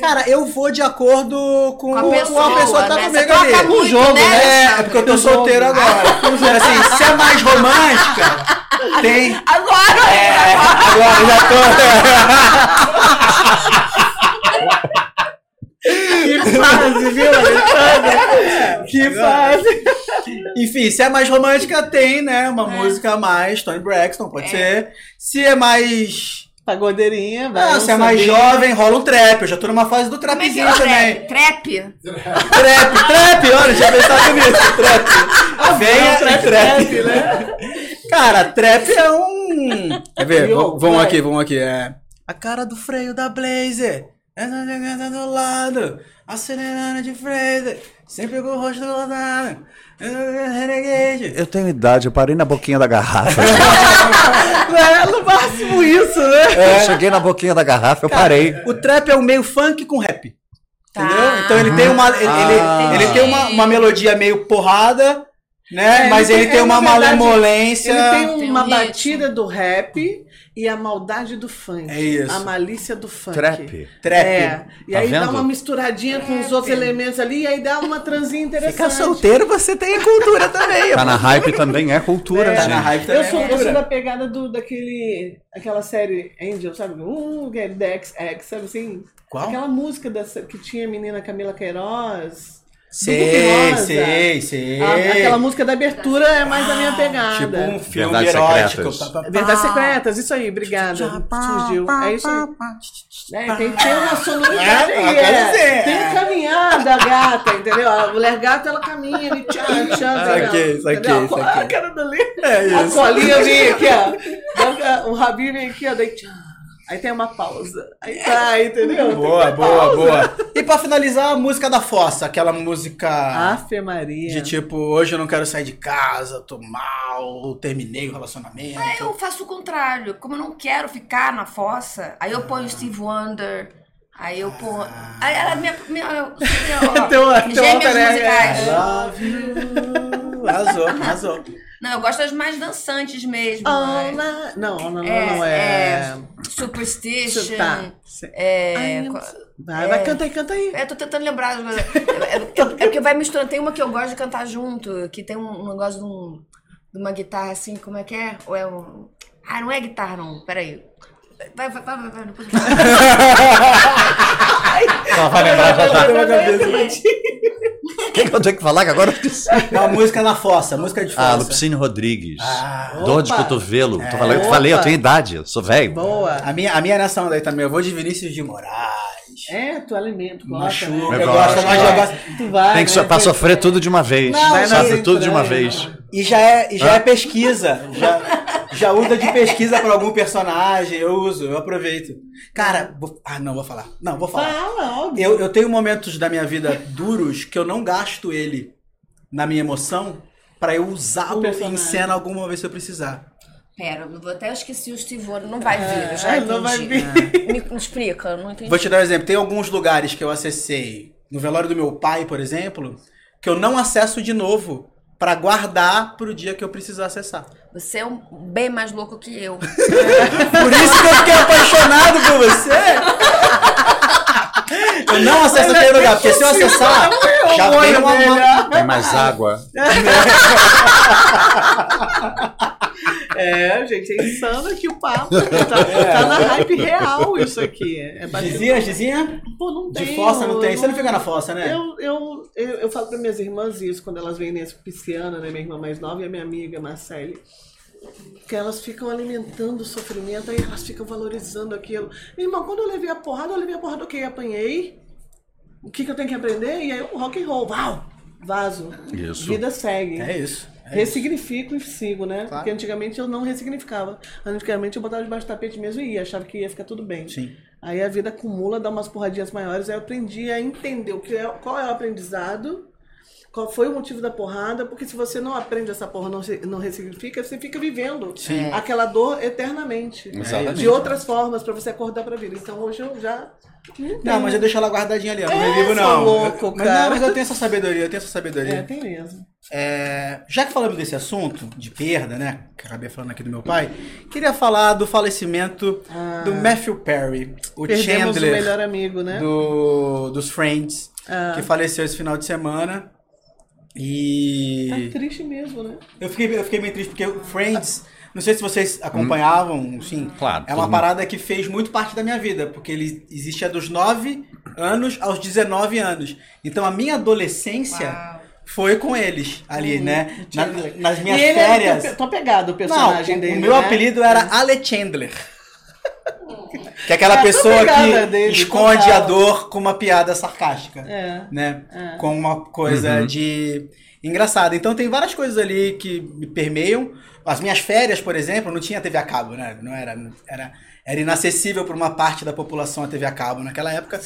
Cara, eu vou de acordo com, Com a com pessoa, a pessoa que tá né? comigo ali. muito, jogo, né? É, é porque eu tô solteiro agora. Assim, se é mais romântica, tem. Agora! É, agora já Que fase, viu, Alexandre? Que fase. Enfim, se é mais romântica, tem, né? Uma música a mais, Tony Braxton, pode É. ser. Se é mais. Pagodeirinha, vai. Ah, se é mais jovem, rola um trap. Eu já tô numa fase do é trapzinho é o também. trap? Trap? Trap, trap, olha, já pensado nisso, trap. Venha trap, trap, trap, né? Cara, trap é um. Quer ver? Vamos aqui, vamos aqui. É. A cara do freio da Blazer. Essa jogada do lado. Acelerando de freio. Sempre com o rosto lotado. Eu tenho idade, eu parei na boquinha da garrafa. É, no máximo isso, né? Eu cheguei na boquinha da garrafa, eu parei. O trap é um meio funk com rap. Tá. Entendeu? Então ele tem uma. Ele, Ah. ele, ele tem uma, uma melodia meio porrada, né? É, Mas ele ele tem- é, uma malemolência. Ele tem Tem um uma batida do rap e a maldade do funk. É isso. A malícia do funk. Trap. Trap. É. E Tá aí dá vendo? uma misturadinha com os outros elementos ali, e aí dá uma transinha interessante. Fica solteiro, você tem a cultura também. Tá na hype também é cultura, É. Tá gente. na hype Eu também. sou, é eu sou cultura. da pegada do, daquele. Aquela série Angel, sabe? Uh, que é Dex X, sabe assim? Qual? Aquela música dessa, que tinha a menina Camila Queiroz. Sei, sei, sei. A- aquela música da abertura é mais a minha pegada. Tipo um filme Verdades erótico. Secretas. Pá, pá, pá. Verdades Secretas, isso aí, obrigada. Surgiu. É isso aí. É, tem que ter uma sonoridade É, aí. É. Tem é. que caminhar da gata, entendeu? A mulher gata, ela caminha ali, tchan, tchan, Saquei, entendeu? saquei, Entendeu? saquei. A cara dali. É A isso. colinha vem aqui, ó. O rabinho vem aqui, ó. Daí, tchan. Aí tem uma pausa. Aí tá, entendeu? Boa, boa, pausa. boa. E pra finalizar, a música da Fossa, aquela música Ave Maria. de tipo, hoje eu não quero sair de casa, tô mal, terminei o relacionamento. Aí eu faço o contrário. Como eu não quero ficar na fossa, aí eu ponho Steve Wonder. Aí eu ponho. Aí ela minha. minha, minha Teu- ó, teu gêmeas ego, musicais. é. Love you. Arrasou, arrasou. Não, eu gosto das mais dançantes mesmo. Oh, né? na- Não, não, não, É, não é. Superstition. Tá. É, Ai, co- Vai, vai, canta aí, canta aí. É, tô tentando lembrar. É, é, é porque vai misturando. Tem uma que eu gosto de cantar junto, que tem um, um negócio de, um- de uma guitarra assim, como é que é? Ou é um. Ah, não é guitarra, não. Peraí. Vai, vai, vai, vai, vai. Ela vai lembrar já já. Bateu na cabeça. O que, que eu tenho que falar que agora eu esqueci? Uma música na fossa, música de Ah, fossa. Lupicínio Rodrigues. Ah, Dor de cotovelo. Tô falando, eu falei, eu tenho idade, eu sou velho. Boa. a minha, a minha nessa onda aí também, eu vou de Vinícius de Moraes. É, tu alimento, gosta, Machuca, né? eu Eu gosto, gosto, mas eu gosto. Tu vai, Tem que so, né? pra sofrer tudo de uma vez. Não, mas- tudo de uma né? vez. E já é, e já é pesquisa. Já, já usa de pesquisa pra algum personagem. Eu uso, eu aproveito. Cara, vou- ah, não, vou falar. Não, vou falar. Fala, óbvio. Eu, eu tenho momentos da minha vida duros que eu não gasto ele na minha emoção pra eu usá-lo O personagem. em cena alguma vez se eu precisar. Pera, eu vou até esqueci o Wonder. Não vai vir, eu já É, entendi. não vai vir. Me, me explica, eu não entendi. Vou te dar um exemplo. Tem alguns lugares que eu acessei no velório do meu pai, por exemplo, que eu não acesso de novo pra guardar pro dia que eu precisar acessar. Você é um bem mais louco que eu. Por isso que eu fiquei apaixonado por você. Eu não acesso aquele lugar, porque se eu acessar, já vem uma, uma... Tem mais água. É, gente, é insano aqui o papo. Tá, tá na hype real isso aqui. É Gizinha, Gizinha? Pô, não tem. De fossa não tem. Você não fica na fossa, né? Eu, eu, eu, eu falo para minhas irmãs isso quando elas vêm nesse pisciana, né? Minha irmã mais nova e a minha amiga Marcele. Que elas ficam alimentando o sofrimento, aí elas ficam valorizando aquilo. Irmão, quando eu levei a porrada, eu levei a porrada, ok, apanhei. O que, que eu tenho que aprender? E aí o rock and roll, uau! Vaso. Isso. Vida segue. É isso. É isso. Ressignifico e sigo, né? Porque antigamente eu não ressignificava. Antigamente eu botava debaixo do tapete mesmo e ia, achava que ia ficar tudo bem. Sim. Aí a vida acumula, dá umas porradinhas maiores, aí eu aprendi a entender o que é, qual é o aprendizado, qual foi o motivo da porrada, porque se você não aprende essa porra, não, não ressignifica, você fica vivendo Sim. aquela dor eternamente. Exatamente. De outras formas, pra você acordar pra vida. Então hoje eu já. Não, mas eu deixo ela guardadinha ali, eu não É, revivo, sou não. louco, mas, cara. não, mas eu tenho essa sabedoria, eu tenho essa É, sabedoria. tem mesmo. É, já que falamos desse assunto, de perda, né? Que acabei falando aqui do meu pai, queria falar do falecimento do Matthew Perry, o Ah. Chandler o melhor amigo, né? do, dos Friends, Ah. que faleceu esse final de semana. E. Tá triste mesmo, né? Eu fiquei, eu fiquei meio triste porque o Friends, não sei se vocês acompanhavam, sim. Claro, É uma parada que fez muito parte da minha vida, porque ele existia dos 9 anos aos 19 anos. Então a minha adolescência Uau. foi com eles ali, né? Na- nas minhas e ele férias. É, tô pegado o Não, personagem o, dele. o meu né? apelido era Ale Chandler. Que é aquela É, pessoa que dele, esconde total. a dor com uma piada sarcástica É. né? É. Com uma coisa Uhum. de engraçada. Então tem várias coisas ali que me permeiam. As minhas férias, por exemplo, não tinha TV a cabo, né? Não era era era inacessível para uma parte da população a TV a cabo naquela época.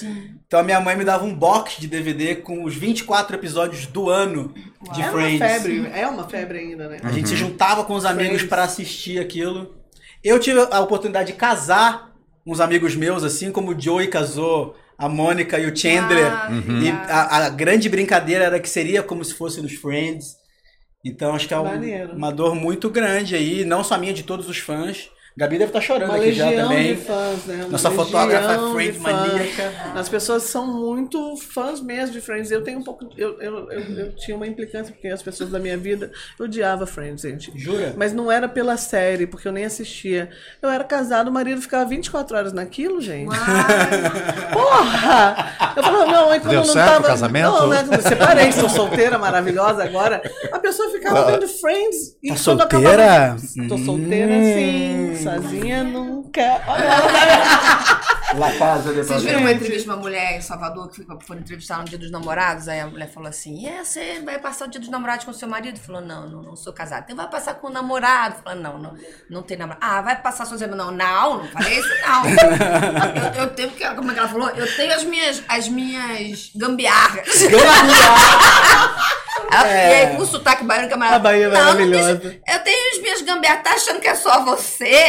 Então a minha mãe me dava um box de DVD com os 24 episódios do ano de É uma Friends. febre, é uma febre ainda, né? A gente se juntava com os amigos para assistir aquilo. Eu tive a oportunidade de casar uns amigos meus, assim como o Joey casou a Mônica e o Chandler. Ah, E tá. a, a grande brincadeira era que seria como se fosse nos Friends. Então acho que é um- uma dor muito grande aí, não só minha, de todos os fãs. Gabi deve estar chorando Uma aqui já também. de fãs, né? Uma Nossa legião fotógrafa de Friend fãs. maníaca. As pessoas são muito fãs mesmo de Friends. Eu tenho um pouco. Eu, eu, eu, eu tinha uma implicância, porque as pessoas da minha vida eu odiava Friends, gente. Jura? Mas não era pela série, porque eu nem assistia. Eu era casado, o marido ficava 24 horas naquilo, gente. Porra! Eu falava, não, aí quando Deu eu não certo o tava. casamento? Não, né? separei, sou solteira, maravilhosa agora. A pessoa ficava vendo Friends. E Tá quando solteira? acabava- Tô solteira Hum. sim, sozinha nunca. Olha lá. Casa de Vocês viram uma entrevista de uma mulher em Salvador que foi- foi entrevistar no Dia dos Namorados? Aí a mulher falou assim: É, você vai passar o Dia dos Namorados com seu marido? Falou: Não, não, não sou casada. Então vai passar com o namorado? Falou: Não, não, não tem namorado. Ah, vai passar sozinha? Não, não, não falei isso não. eu, eu tenho que. Como é que ela falou? Eu tenho as minhas, as minhas gambiarras. Ela, E aí, com o sotaque baiano, que é A Bahia é Não, não maravilhosa. deixa- eu tenho as minhas gambiarras. Tá achando que é só você?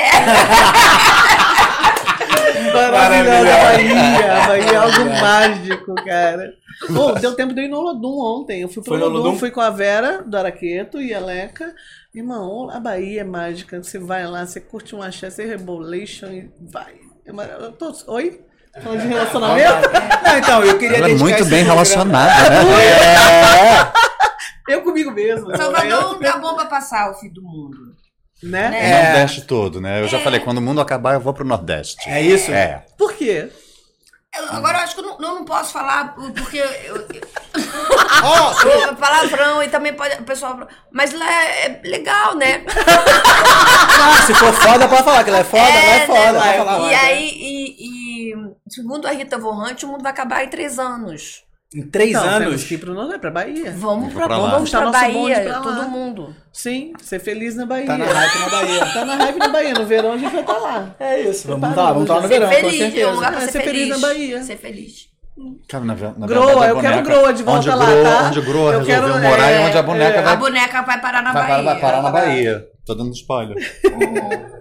Maravilhosa a Bahia. A Bahia é algo mágico, cara. Pô, deu tempo de eu ir no Olodum ontem. Eu fui pro Olodum, fui com a Vera do Araqueto e a Leca. Irmão, a Bahia é mágica. Você vai lá, você curte um axé, você rebolation e vai. É eu tô... Oi? Falando de relacionamento? Não, então, eu queria Ela é muito bem programa- relacionada, né? Eu comigo mesmo. Salvador não tá bom pra passar o fim do mundo. Né? Né? É. Nordeste todo, né? Eu já falei, quando o mundo acabar, eu vou pro Nordeste. É isso? É. Por quê? Eu- agora eu acho que eu não, eu não posso falar porque eu, eu- palavrão e também pode o pessoal. Mas lá é legal, né? ah, se for foda, pode falar que ela é foda, ela é né? foda, pode falar. E aí, e, e segundo a Rita Von Hunt, o mundo vai acabar em três anos. Em três Então, temos anos. que ir pro Nordeste, pra Bahia. Vamos pra, pra lá. vamos pra Bahia, pra todo mundo. Sim, ser feliz na Bahia. Tá na hype na Bahia. Tá na hype na Bahia. No verão a gente vai estar lá. É isso, vamos Preparado lá, vamos estar lá no já. verão, ser com feliz, é um certeza. lugar pra É, ser, ser feliz feliz. na Bahia. Ser feliz. Cara, na, na Groa, verdade, a eu quero Groa de volta onde lá, Groa, tá? Onde Groa Eu resolveu quero, morar é, e onde a boneca A vai, boneca vai parar na vai, Bahia. vai parar na Bahia. Tô dando spoiler.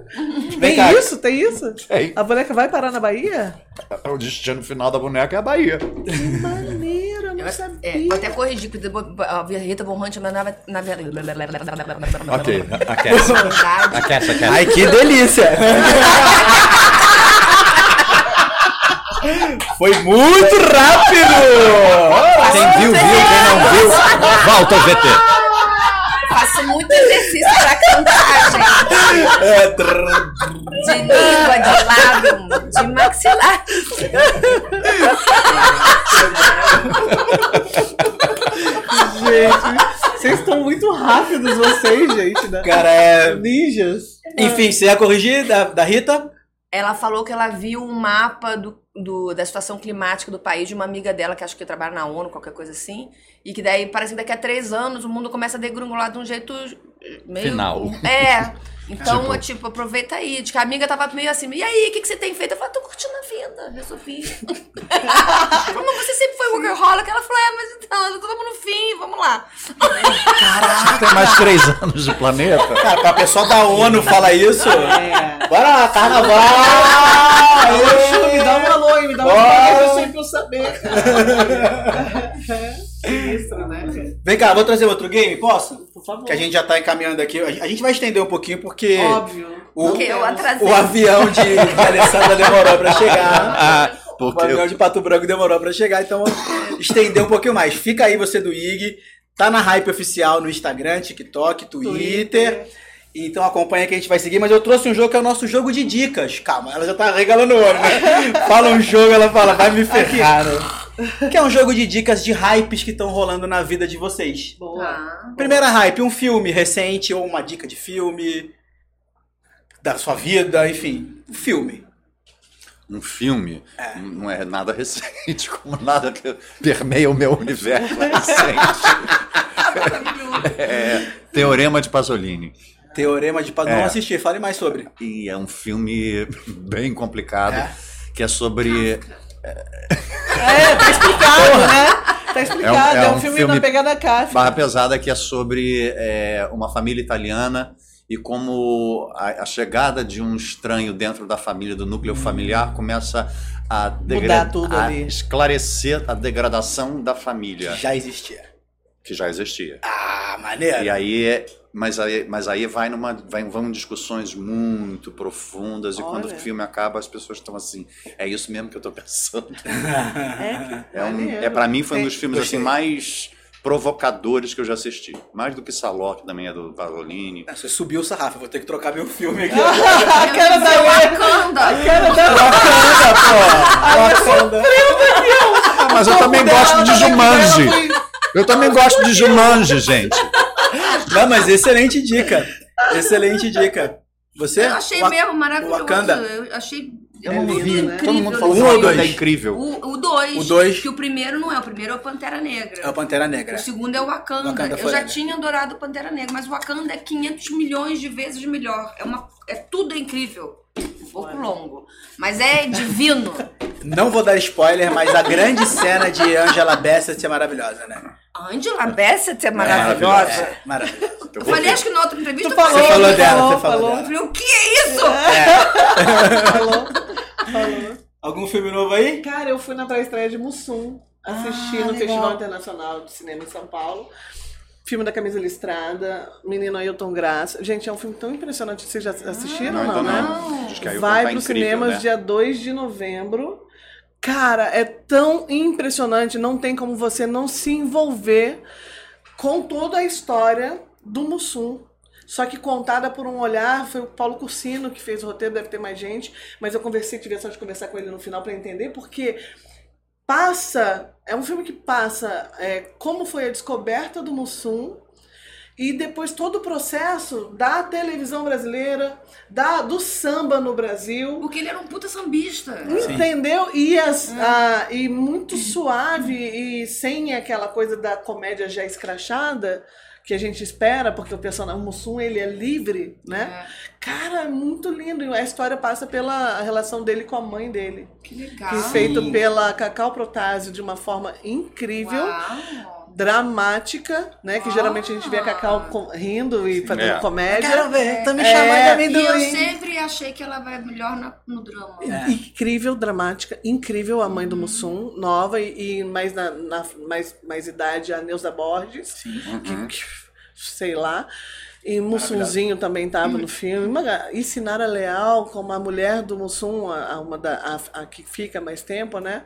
Tem cá. isso? Tem isso? Tem. A boneca vai parar na Bahia? O destino final da boneca é a Bahia. Não É, sabia. vou até corrigir, porque a Rita Von Hunt na, na, Ok, aquece. Aquece, aquece. Ai, que delícia! Foi muito rápido! Quem viu, viu. Quem não viu, volta ao VT. Faço muito exercício pra cantar, gente. É, trrr. De língua, de lábio, de maxilar. Gente, vocês estão muito rápidos, vocês, gente. Né? Cara, é... Ninjas. Enfim, você ia corrigir da, da Rita? Ela falou que ela viu um mapa do, do- da situação climática do país de uma amiga dela, que acho que trabalha na ONU, qualquer coisa assim. E que daí parece que daqui a três anos o mundo começa a degringolar de um jeito meio. Final. É. Então, Tipo- tipo, aproveita aí. De que a amiga tava meio assim, e aí, o que, que você tem feito? Eu falei, tô curtindo a vida, resolvi. Mas você sempre foi workaholic? Ela falou, é, mas então, estamos no fim, vamos lá. Tem mais três anos de planeta. Cara, pra pessoa da ONU fala isso. É. Bora lá, carnaval! Me dá um alô aí, me dá um alô eu sei pra eu saber. Sinistro, né? Vem cá, vou trazer outro game, posso? Por favor. Que a gente já tá encaminhando aqui. A gente- vai estender um pouquinho porque Óbvio. o, Porque eu atrasei. o avião de, de Alessandra demorou pra chegar. Ah, O porque avião de Pato Branco demorou pra chegar, então vamos estender um pouquinho mais. Fica aí você do IG, tá na Hype Oficial no Instagram, TikTok, Twitter. Então acompanha que a gente vai seguir, mas eu trouxe um jogo que é o nosso jogo de dicas. Calma, ela já tá regalando o olho, né? Fala um jogo, ela fala, vai me ferrar. né? Que é um jogo de dicas de hypes que estão rolando na vida de vocês. Boa. Ah. Primeira hype, um filme recente ou uma dica de filme da sua vida, enfim, um filme. um filme não é nada recente, como nada que permeia o meu universo recente. É, Teorema de Pasolini. Teorema de É. não assisti, fale mais sobre. E é um filme bem complicado, É. que é sobre. É, tá explicado, né? Tá explicado. É um, filme, da pegada Kafka. Barra Pesada, que é sobre é, uma família italiana e como a, a chegada de um estranho dentro da família, do núcleo familiar, começa a, degra- tudo a ali. esclarecer a degradação da família, Já existia. que já existia. Ah, maneiro. E aí é, Mas aí, mas aí vai numa, vai, vão discussões muito profundas e quando o Olha. filme acaba as pessoas estão assim, é isso mesmo que eu tô pensando. É, É, um, é para mim foi um dos Tem- filmes assim mais provocadores que eu já assisti, mais do que Saló, que também é do Pasolini. Você subiu o sarrafo, vou ter que trocar meu filme aqui. A cara da Seu Lê. Wakanda. Wakanda, pô. Ah, mas eu também gosto de Jumanji. Eu também gosto de Jumanji, gente. Não, mas excelente dica. Excelente dica. Você? Eu achei Wa- mesmo maravilhoso. Wakanda. Eu achei É muito lindo, né? incrível. Todo mundo falou Um ou Wakanda dois? é incrível. O, o dois. O dois. Que o primeiro não é. O primeiro é o Pantera Negra. É o Pantera Negra. O segundo é o Wakanda. Wakanda eu já Forever. tinha adorado o Pantera Negra, mas o Wakanda é 500 milhões de vezes melhor. É, uma, é tudo incrível. Um pouco longo. Mas é divino. Não vou dar spoiler, mas a grande cena de Angela Bassett é maravilhosa, né? Angela Bassett é maravilhosa. É, maravilhosa. Eu falei, acho que na outra entrevista, Tu eu falei, Você falou tu dela, falou, você falou falou. eu falei, o que é isso? Falou, falou. Algum filme novo aí? Cara, eu fui na pré-estreia de Mussum, assisti Ah, no legal. Festival Internacional de Cinema em São Paulo. Filme da Camisa Listrada, Menino Ailton Graça. Gente, é um filme tão impressionante. Vocês já assistiram, Não, não, ainda né? não. Que aí Vai tá para os cinemas né? dia 2 de novembro. Cara, é tão impressionante, não tem como você não se envolver com toda a história do Mussum. Só que contada por um olhar, foi o Paulo Cursino que fez o roteiro, deve ter mais gente, mas eu conversei, tive a sorte de conversar com ele no final para entender, porque passa, é um filme que passa é, como foi a descoberta do Mussum e depois todo o processo da televisão brasileira, da, do samba no Brasil. Porque ele era um puta sambista. Entendeu? E, as, a- e muito suave e sem aquela coisa da comédia já escrachada que a gente espera, porque o personagem o Mussum ele é livre, né? Cara, é muito lindo. E a história passa pela relação dele com a mãe dele. Que legal. Que é feito pela Cacau Protásio de uma forma incrível Uau. Dramática, né? Que geralmente a gente vê a Cacau com- rindo e fazendo É. comédia. ver, tá me É, de E eu sempre achei que ela vai melhor na- no drama. Incrível, dramática, incrível a mãe do Mussum, nova e, e mais, na, na- mais, mais idade a Neuza Borges, que, que- sei lá. E Mussunzinho também estava no filme. E Sinara Leal, como a mulher do Mussum, a, a uma da, a, a que fica mais tempo, né?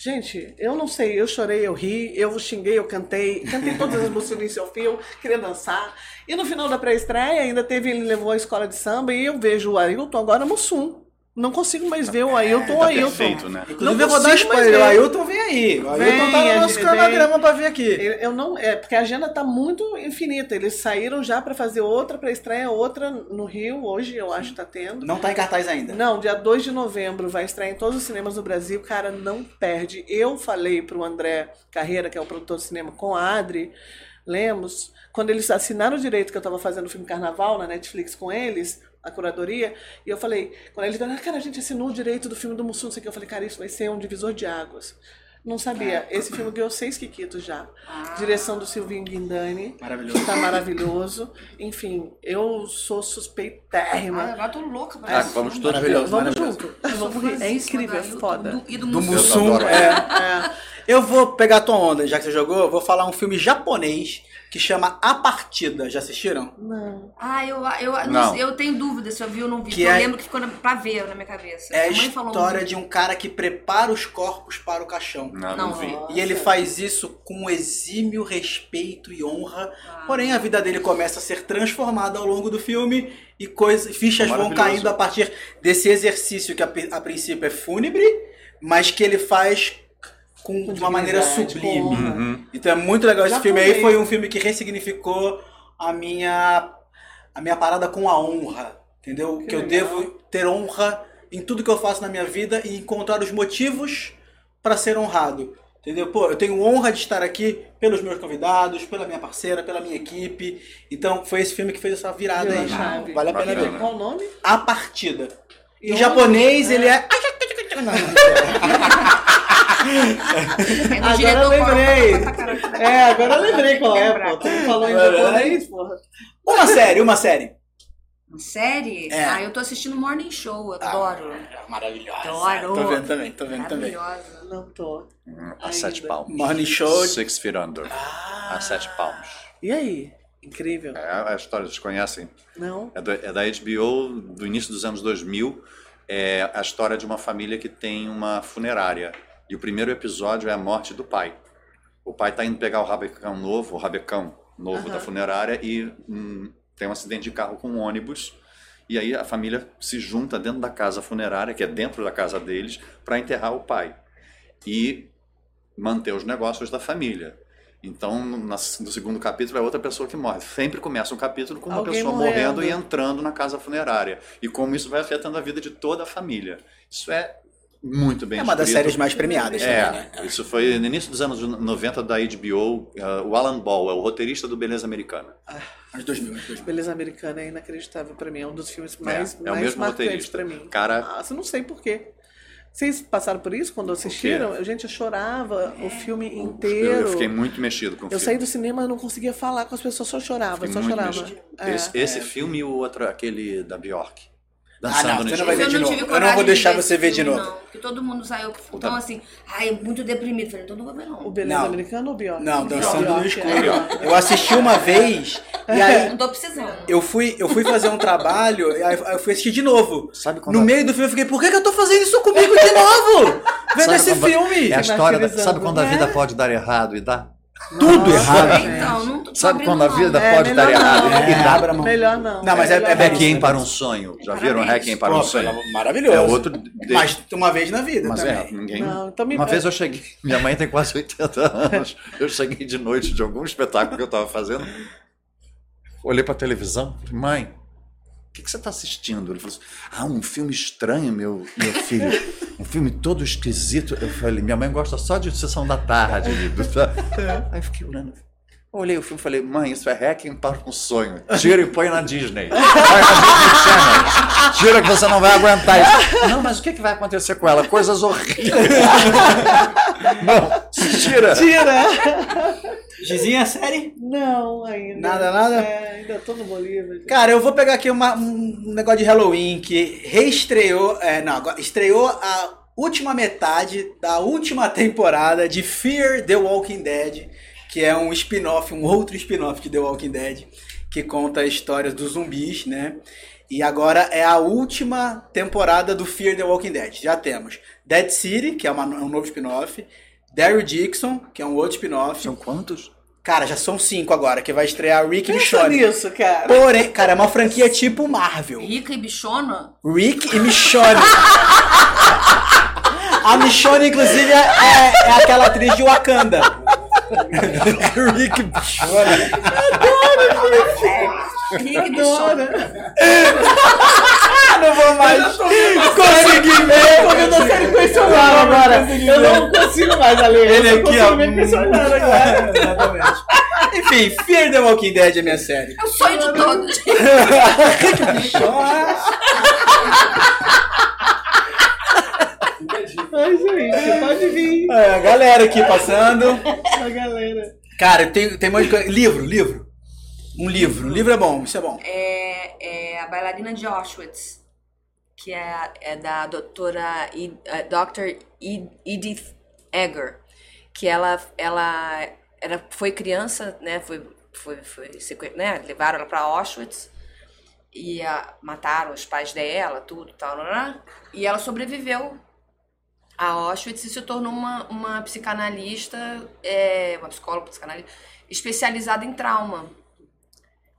Gente, eu não sei, eu chorei, eu ri, eu xinguei, eu cantei, cantei todas as músicas do ao fio, queria dançar. E no final da pré-estreia ainda teve, ele levou a escola de samba e eu vejo o Ailton agora Mussum. Não consigo mais ver o Ailton, o Tá Ailton. perfeito, né? Inclusive, eu vou dar spoiler. O. Ailton vem aí. O Ailton Vem, tá no nosso cronograma pra vir aqui. Eu eu não, é porque a agenda tá muito infinita. Eles saíram já para fazer outra para estreia, outra no Rio hoje, eu acho que tá tendo. Não tá em cartaz ainda. Não, dia 2 de novembro vai estrear em todos os cinemas do Brasil. Cara, não perde. Eu falei pro André Carreira, que é o produtor de cinema, com a Adri Lemos, quando eles assinaram o direito que eu estava fazendo o filme Carnaval na Netflix com eles, a curadoria, e eu falei, quando eles falaram, cara, a gente assinou o direito do filme do Mussum, não sei o que, eu falei, cara, isso vai ser um divisor de águas. Não sabia. Esse filme ganhou seis quiquitos já. Direção do Silvinho Guindani. Maravilhoso. Que tá maravilhoso. Enfim, eu sou suspeitérrima. Ah, agora tô louca pra Ah, vamos todos. Maravilhoso. Vamos maravilhoso. junto. Vamos rir. É incrível, é foda. do- E do, Do Mussum. É. É. Eu vou pegar a tua onda, já que você jogou, vou falar um filme japonês que chama A Partida. Já assistiram? Não. Ah, eu, eu, não eu tenho dúvida se eu vi ou não vi. Que eu é- lembro que ficou na- pra ver na minha cabeça. É a história de um cara que prepara os corpos para o caixão. Não, não, Não. vi. E ele faz isso com exímio respeito e honra. Ah. Porém, a vida dele começa a ser transformada ao longo do filme e coisas, fichas vão caindo a partir desse exercício que a, a princípio é fúnebre, mas que ele faz com, de uma maneira sublime. Uhum. Então é muito legal esse filme aí. Foi um filme que ressignificou a minha, a minha parada com a honra. Entendeu? Que, eu legal. devo ter honra em tudo que eu faço na minha vida e encontrar os motivos para ser honrado. Entendeu? Pô, eu tenho honra de estar aqui pelos meus convidados, pela minha parceira, pela minha equipe. Então foi esse filme que fez essa virada aí. chave. Vale a pena ver. Qual o nome? A partida. E Em japonês É. ele é. É Agora diretor eu lembrei. É, agora eu lembrei qual é, pô. Tu falou em japonês, porra. Uma série, uma série. Série? É. Ah, eu tô assistindo Morning Show, eu adoro. Maravilhosa. Adoro. Tô vendo também, tô vendo também. Maravilhosa. Não tô. A sete palmos. Morning Show. Six feet under. A sete palmos. E aí? Incrível. É a história, vocês conhecem? Não? É, do- é da HBO do início dos anos 2000. É a história de uma família que tem uma funerária. E o primeiro episódio é a morte do pai. O pai está indo pegar o rabecão novo, o rabecão novo da funerária e hum, tem um acidente de carro com um ônibus. E aí a família se junta dentro da casa funerária, que é dentro da casa deles, para enterrar o pai e manter os negócios da família. Então, no segundo capítulo é outra pessoa que morre. Sempre começa um capítulo com uma Alguém pessoa morrendo. morrendo e entrando na casa funerária. E como isso vai afetando a vida de toda a família. Isso é muito bem É uma das escrito. séries mais premiadas também, É, né? isso foi no início dos anos 90 da HBO. uh, o Alan Ball é o roteirista do Beleza Americana. Anos 2000, anos 2000. Beleza Americana é inacreditável pra mim. É um dos filmes mais, é o mais mesmo marcantes roteirista. pra mim. Cara- Nossa, eu não sei porquê. Vocês passaram por isso quando assistiram? Eu, gente, eu chorava o filme Eu, inteiro. eu fiquei muito mexido com o Eu filme. saí do cinema e não conseguia falar com as pessoas, só chorava, Fiquei só chorava. É. Esse, esse filme e o outro, aquele da Bjork. Ah, Dançando não, no você não escuro. vai ver eu de não novo. Eu não vou de deixar ver você ver de novo. Não, porque todo mundo saiu. Então, assim, ai, muito deprimido. Falei, então não vou ver, não. O Beleza Não. Americana ou Bjork? Não, Dançando no Bjork, Escuro. é. Eu assisti uma vez e aí Não tô precisando. eu fui, eu fui fazer um trabalho e aí eu fui assistir de novo. Sabe quando No meio do filme eu fiquei, por que, que eu tô fazendo isso comigo de novo? Vendo Sabe esse quando- filme. É a história da, sabe quando a né? vida pode dar errado e dá? Tudo errado. Então, não tô Sabe quando a vida É, pode dar melhor errado não. e É, dá? abra mão. Melhor não. Não, mas é- é não. Requiem para um sonho. Já viram. Requiem para um sonho? maravilhoso. É outro. de- Mas uma vez na vida Mas também. é, ninguém. Não, então me- Uma vez eu cheguei, minha mãe tem quase 80 anos. Eu cheguei de noite de algum espetáculo que eu estava fazendo. Olhei para a televisão, falei, mãe, o que, que você está assistindo? Ele falou assim: Ah, um filme estranho, meu, meu filho. Um filme todo esquisito. Eu falei, minha mãe gosta só de sessão da tarde. tá? Aí eu fiquei olhando. Eu olhei o filme e falei, mãe, isso é Hacking para um sonho. Tira e põe na Disney. Põe na Disney Channel. Tira que você não vai aguentar isso. Não, mas o que, que vai acontecer com ela? Coisas horríveis. Não, tira. Tira! Gizinha, série? Não, ainda. Nada, nada? É, no Bolívar. Cara, eu vou pegar aqui uma- um negócio de Halloween que reestreou. É, não, estreou a última metade da última temporada de Fear the Walking Dead, que é um spin-off, um outro spin-off de The Walking Dead, que conta a história dos zumbis, né? E agora é a última temporada do Fear the Walking Dead. Já temos Dead City, que é uma- um novo spin-off. Daryl Dixon, que é um outro spin-off. São quantos? Cara, já são cinco agora, que vai estrear Rick e Pensa Michonne. nisso, cara. Porém, cara, é uma franquia tipo Marvel. Rica e bichona? Rick e Michonne. A Michonne, inclusive, é, é aquela atriz de Wakanda. Rick e Michonne. Rica e bichona. Não vou mais conseguir ver. Eu tô vendo a série impressionado agora. Eu não consigo mais ler. Ele Eu aqui, ó. me impressionar agora. Exatamente. Enfim, Fear the Walking Dead é minha série. É o sonho de todos. Ai, gente, pode vir. É, a galera aqui passando. A galera. Cara, tem, tem um monte de coisa. Livro, livro. Um livro. Um livro é bom, isso é bom. É, é a bailarina de Auschwitz, que é, é da doutora eh, Dr. Ed- Edith Egger, que ela, ela era, foi criança, né, foi, foi, foi né, levaram ela para Auschwitz e ah, mataram os pais dela, tudo, tal, lá, lá, e ela sobreviveu a Auschwitz e se tornou uma, uma psicanalista, é, uma psicóloga psicanalista, especializada em trauma.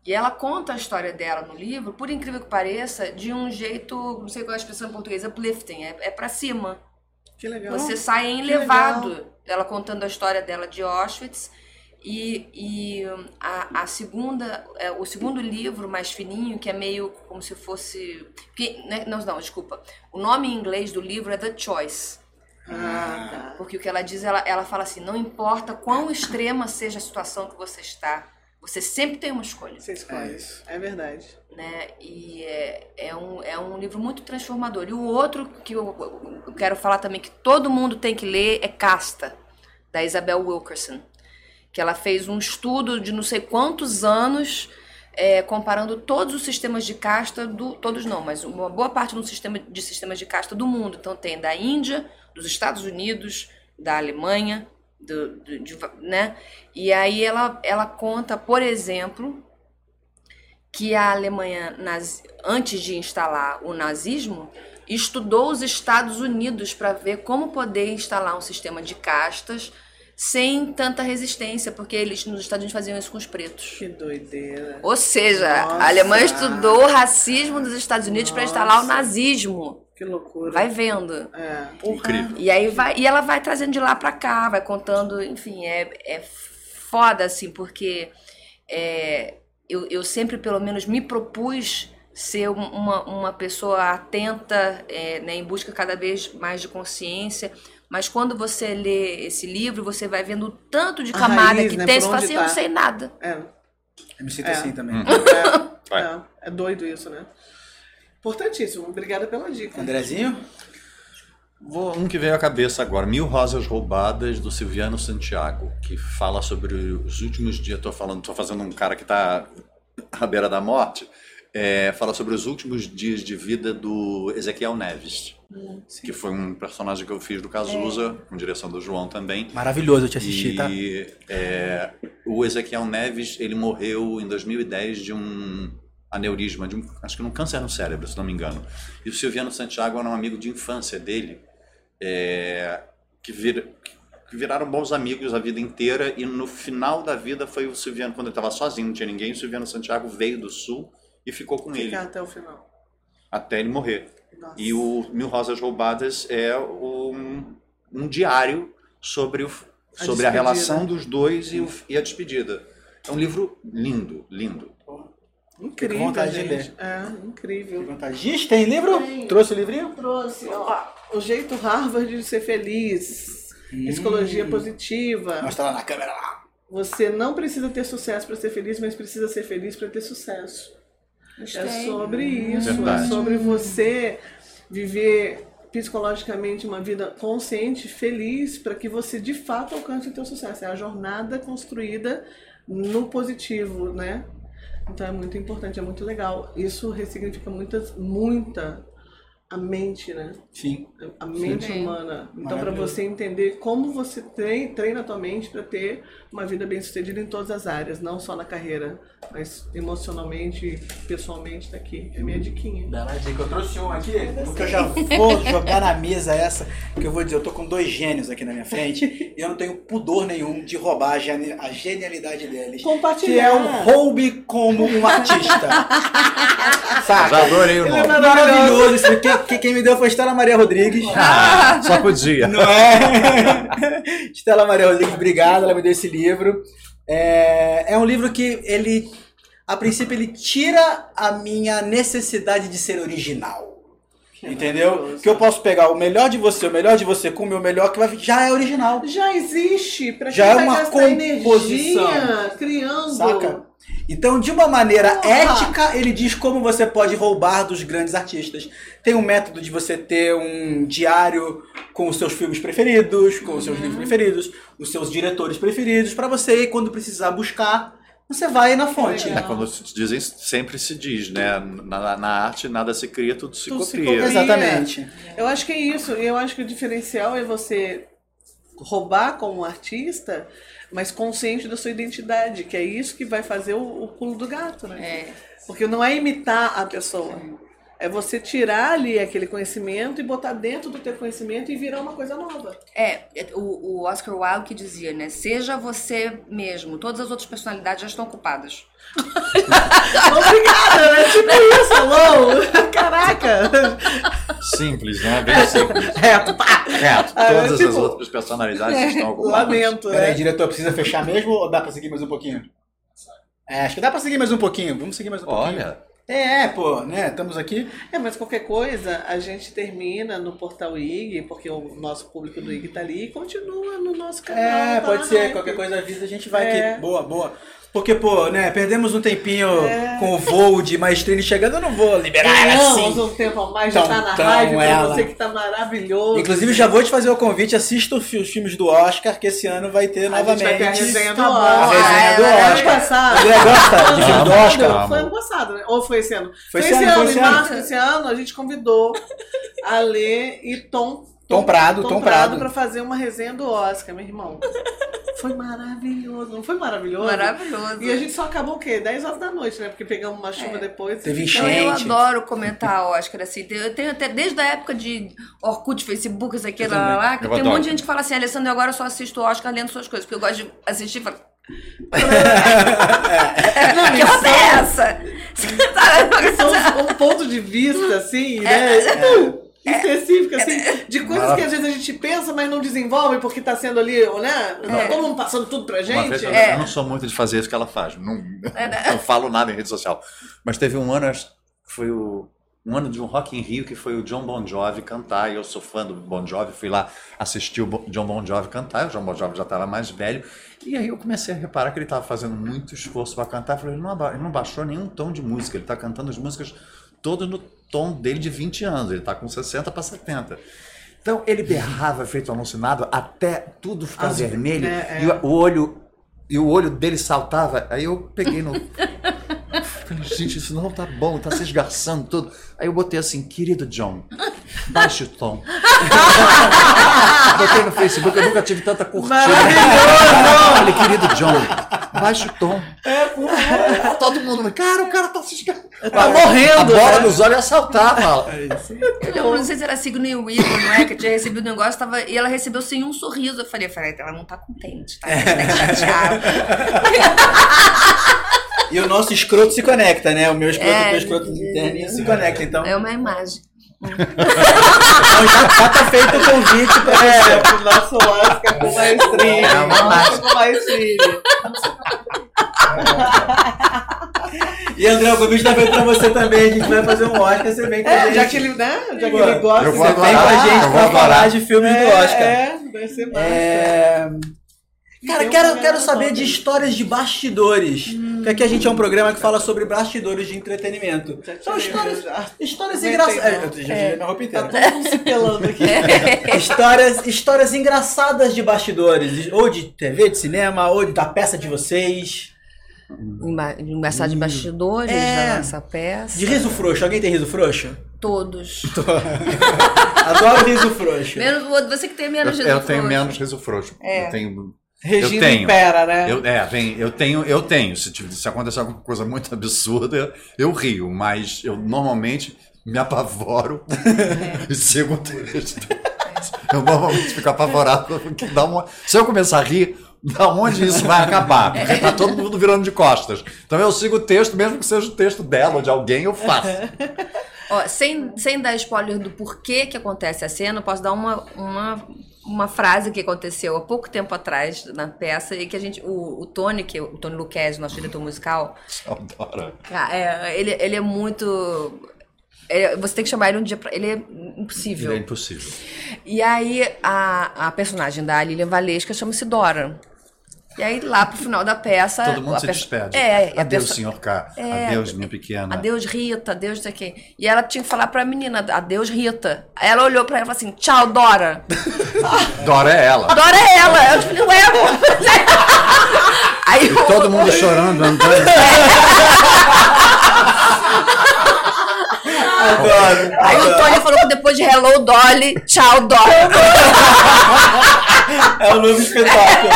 E ela conta a história dela no livro, por incrível que pareça, de um jeito, não sei qual é a expressão em português, uplifting, é, é pra cima. Que legal. Você sai enlevado. Ela contando a história dela de Auschwitz. E, e a, a segunda, é, o segundo livro mais fininho, que é meio como se fosse. Que, né, não, não, desculpa. O nome em inglês do livro é The Choice. Ah, tá. Porque o que ela diz, ela, ela fala assim: não importa quão extrema seja a situação que você está, você sempre tem uma escolha Você escolhe. É, verdade. né? E é, é, um, é um livro muito transformador. E o outro que eu, eu quero falar também que todo mundo tem que ler é Casta, da Isabel Wilkerson. Que ela fez um estudo de não sei quantos anos é, comparando todos os sistemas de casta, do, todos não, mas uma boa parte do sistema, de sistemas de casta do mundo. Então tem da Índia, dos Estados Unidos, da Alemanha, do, do- de, né? E aí ela, ela conta, por exemplo, que a Alemanha, nazi- antes de instalar o nazismo, estudou os Estados Unidos para ver como poder instalar um sistema de castas sem tanta resistência, porque eles nos Estados Unidos faziam isso com os pretos. Que doideira. Ou seja, Nossa. a Alemanha estudou o racismo dos Estados Unidos para instalar o nazismo. Que loucura. Vai vendo. É. Incrível. E aí vai, e ela vai trazendo de lá pra cá, vai contando, enfim, é, é foda, assim, porque é, eu, eu sempre, pelo menos, me propus ser um- uma, uma pessoa atenta, é, né, em busca cada vez mais de consciência. Mas quando você lê esse livro, você vai vendo o tanto de camada raiz, que né, tem. Você fala assim, eu tá. não sei nada. É. Eu me sinto É. assim também. É, Vai. é, é doido isso, né? Importantíssimo. Obrigada pela dica. Andrezinho? Vou, um que veio à cabeça agora, Mil Rosas Roubadas, do Silviano Santiago, que fala sobre os últimos dias, tô falando, tô fazendo um cara que está à beira da morte, é, fala sobre os últimos dias de vida do Ezequiel Neves, que foi um personagem que eu fiz do Cazuza, com direção do João também. Maravilhoso, eu te assisti, tá? E é, o Ezequiel Neves, ele morreu em 2010 de um aneurisma, de um, acho que um câncer no cérebro, se não me engano. E o Silviano Santiago era um amigo de infância dele, é, que, vira- que viraram bons amigos a vida inteira. E no final da vida foi o Silviano, quando ele estava sozinho, não tinha ninguém, o Silviano Santiago veio do sul e ficou com ele Ficar até o final. até ele morrer. Nossa. E o Mil Rosas Roubadas é um, um diário sobre, o, A sobre a despedida. relação dos dois e, o- e a despedida. É um livro lindo, lindo. Incrível, vontade de gente. É, incrível. Vontade. Gente, tem livro? Tem. Trouxe o livrinho? Trouxe, ó, o jeito Harvard de ser feliz. Psicologia positiva. Mostra lá na câmera lá. Você não precisa ter sucesso para ser feliz, mas precisa ser feliz para ter sucesso. É sobre isso, Verdade. é sobre você viver psicologicamente uma vida consciente, feliz, para que você de fato alcance o teu sucesso. É a jornada construída no positivo, né? Então é muito importante, é muito legal. Isso ressignifica muitas, muita a mente, né? Sim. A mente Sim. humana. Então, para você entender como você treina, treina a tua mente para ter uma vida bem sucedida em todas as áreas, não só na carreira, mas emocionalmente, pessoalmente, tá aqui. É minha diquinha. Bela dica. Eu trouxe um aqui, porque eu já vou jogar na mesa essa, que eu vou dizer, eu tô com dois gênios aqui na minha frente, e eu não tenho pudor nenhum de roubar a, geni- a genialidade deles. Compartilhar. Que é o roube como um artista. Saca? Já adorei o é nome. Maravilhoso. Isso. Quem, quem- quem me deu foi Estela Maria Rodrigues. Ah, só podia. Não é? Estela Maria Rodrigues, obrigado, ela me deu esse livro. É, é um livro que ele, a princípio, ele tira a minha necessidade de ser original. Entendeu? Que eu posso pegar o melhor de você, o melhor de você com o meu melhor, que vai, já é original. Já existe, quem Já é uma composição. energia criando. Saca? Então, de uma maneira Porra! ética, ele diz como você pode roubar dos grandes artistas. Tem um método de você ter um diário com os seus filmes preferidos, com os seus livros preferidos, os seus diretores preferidos, pra você, quando precisar buscar, você vai na fonte. É, quando se dizem, sempre se diz, né? Na, na arte nada se cria, tudo se Tudo se copia. copia. Exatamente. Eu acho que é isso. E eu acho que o diferencial é você roubar como artista, mas consciente da sua identidade, que é isso que vai fazer o, o pulo do gato, né? É. Porque não é imitar a pessoa. É você tirar ali aquele conhecimento e botar dentro do teu conhecimento e virar uma coisa nova. É, o, o Oscar Wilde que dizia, né? Seja você mesmo, todas as outras personalidades já estão ocupadas. Obrigada, né? Tipo isso, hello! Caraca! Simples, né? Bem simples. Reto, pá! Reto. Ah, Todas tipo, as outras personalidades estão ocupadas. Lamento, Peraí, né? diretor, precisa fechar mesmo ou dá pra seguir mais um pouquinho? É, acho que dá pra seguir mais um pouquinho. Vamos seguir mais um pouquinho. Olha, É, pô, né? Estamos aqui. É, mas qualquer coisa, a gente termina no portal IG, porque o nosso público do IG tá ali, e continua no nosso canal. É, tá pode ser. hype. Qualquer coisa avisa, a gente vai É. aqui. Boa, boa. Porque, pô, né, perdemos um tempinho É. com o voo de Maestrine chegando, eu não vou liberar ela Ganhamos assim. um tempo a mais, já Então, tá na então, live pra ela. você que tá maravilhoso. Inclusive, já vou te fazer o convite, assista os filmes do Oscar, que esse ano vai ter a gente novamente. vai ter a resenha do Oscar. A resenha do É, ano Oscar. passado. André gosta de filme do. Oscar? Foi ano passado, né? Ou foi esse ano? Foi Foi esse esse ano, foi ano, esse em ano. março desse ano, a gente convidou a Lê e Tom. Tom Prado, Tom Prado. pra fazer uma resenha do Oscar, meu irmão. Foi maravilhoso, não foi maravilhoso? Maravilhoso. E a gente só acabou o quê? 10 horas da noite, né? Porque pegamos uma chuva depois. Teve Então, eu Gente. adoro comentar Oscar, assim. Eu tenho até desde a época de Orkut, Facebook, isso aqui, lá, lá, lá, que Eu tem um adoro. monte de gente que fala assim, Alessandro, agora eu só assisto Oscar lendo suas coisas, porque eu gosto de assistir e falar. que roupa é essa? Sabe? São um ponto de vista, assim, né? Específico, assim, de coisas que às vezes a gente pensa, mas não desenvolve porque tá sendo ali, né? Tá todo mundo passando tudo pra Uma gente. vez, eu, É. eu não sou muito de fazer isso que ela faz. Não, né? não falo nada em rede social. Mas teve um ano, acho que foi o, um ano de um Rock in Rio que foi o John Bon Jovi cantar. E eu sou fã do Bon Jovi, fui lá assistir o Bo- John Bon Jovi cantar. O John Bon Jovi já estava mais velho. E aí eu comecei a reparar que ele estava fazendo muito esforço para cantar. Eu falei, ele não, ele não baixou nenhum tom de música. Ele está cantando as músicas todas no tom dele de 20 anos. Ele está com 60 para 70. Então ele berrava feito alucinado até tudo ficar As- vermelho é, é. e o- olho e o olho dele saltava. Aí eu peguei no Falei, gente, isso não tá bom, tá se esgarçando tudo. Aí eu botei assim, querido John, baixe o tom. botei no Facebook, eu nunca tive tanta curtida. Falei, querido John, baixe o tom. Todo mundo, cara, o cara tá se. Tá morrendo, A bola né? nos olhos ia saltar, fala. Eu lembro, não sei se era Sigourney Weaver, não é? Que tinha recebido o negócio tava, e ela recebeu sem um sorriso. Eu falei, eu falei, ela não tá contente, tá? Ela tá chateada. E o nosso escroto se conecta, né? O meu escroto É. o escroto interninho se conecta. Então, É uma imagem. Já, tá feito o convite você. É, pro nosso Oscar com maestria. É uma Oscar com maestria. E André, o convite tá feito pra você também. A gente vai fazer um Oscar, você vem com a É, gente. já que ele, né? Já que ele gosta, você Você vem com a adorar, gente pra adorar. falar de filmes do Oscar. É, vai ser massa. É... Cara, quero, quero saber de histórias de bastidores. Porque aqui a gente é um programa que fala sobre bastidores de entretenimento. São histórias, histórias engraçadas. Eu já tirei minha roupa Tá inteira. todo mundo se pelando aqui. histórias, histórias engraçadas de bastidores. Ou de TV, de cinema, ou da peça de vocês. Embaixado de bastidores É. da nossa peça. De riso frouxo. Alguém tem riso frouxo? Todos. Adoro riso frouxo. Menos você que tem menos Eu, Jesus eu tenho frouxo. menos riso frouxo. Eu tenho. Regina tenho. impera, né? Eu, é, vem, eu tenho, eu tenho. Se, se acontecer alguma coisa muito absurda, eu rio, mas eu normalmente me apavoro e sigo o texto. Eu normalmente fico apavorado porque dá uma. Se eu começar a rir, da onde isso vai acabar? Porque tá todo mundo virando de costas. Então eu sigo o texto, mesmo que seja o texto dela ou de alguém, eu faço. Ó, sem, sem dar spoiler do porquê que acontece a cena, eu posso dar uma, uma, uma frase que aconteceu há pouco tempo atrás na peça e que a gente. O, o Tony, que é o Tony Luquezzi, nosso diretor musical, Adoro. Cara, é, ele, ele é muito. é, você tem que chamar ele um dia pra. Ele é impossível. É impossível. E aí a, a personagem da Lilian Valesca chama-se Dora. E aí lá pro final da peça. Todo mundo a se despede. É, Adeus, perso- senhor K. É, Adeus, minha pequena. Adeus, Rita, adeus, não sei quê. E ela tinha que falar pra menina, adeus, Rita. Aí ela olhou pra ela e falou assim: tchau, Dora. Dora é ela. Dora é ela. Eu falei, ué, amor. Aí E todo mundo chorando, andando. Adoro. Aí o Tony falou que depois de Hello Dolly, tchau, Dora. É o novo espetáculo.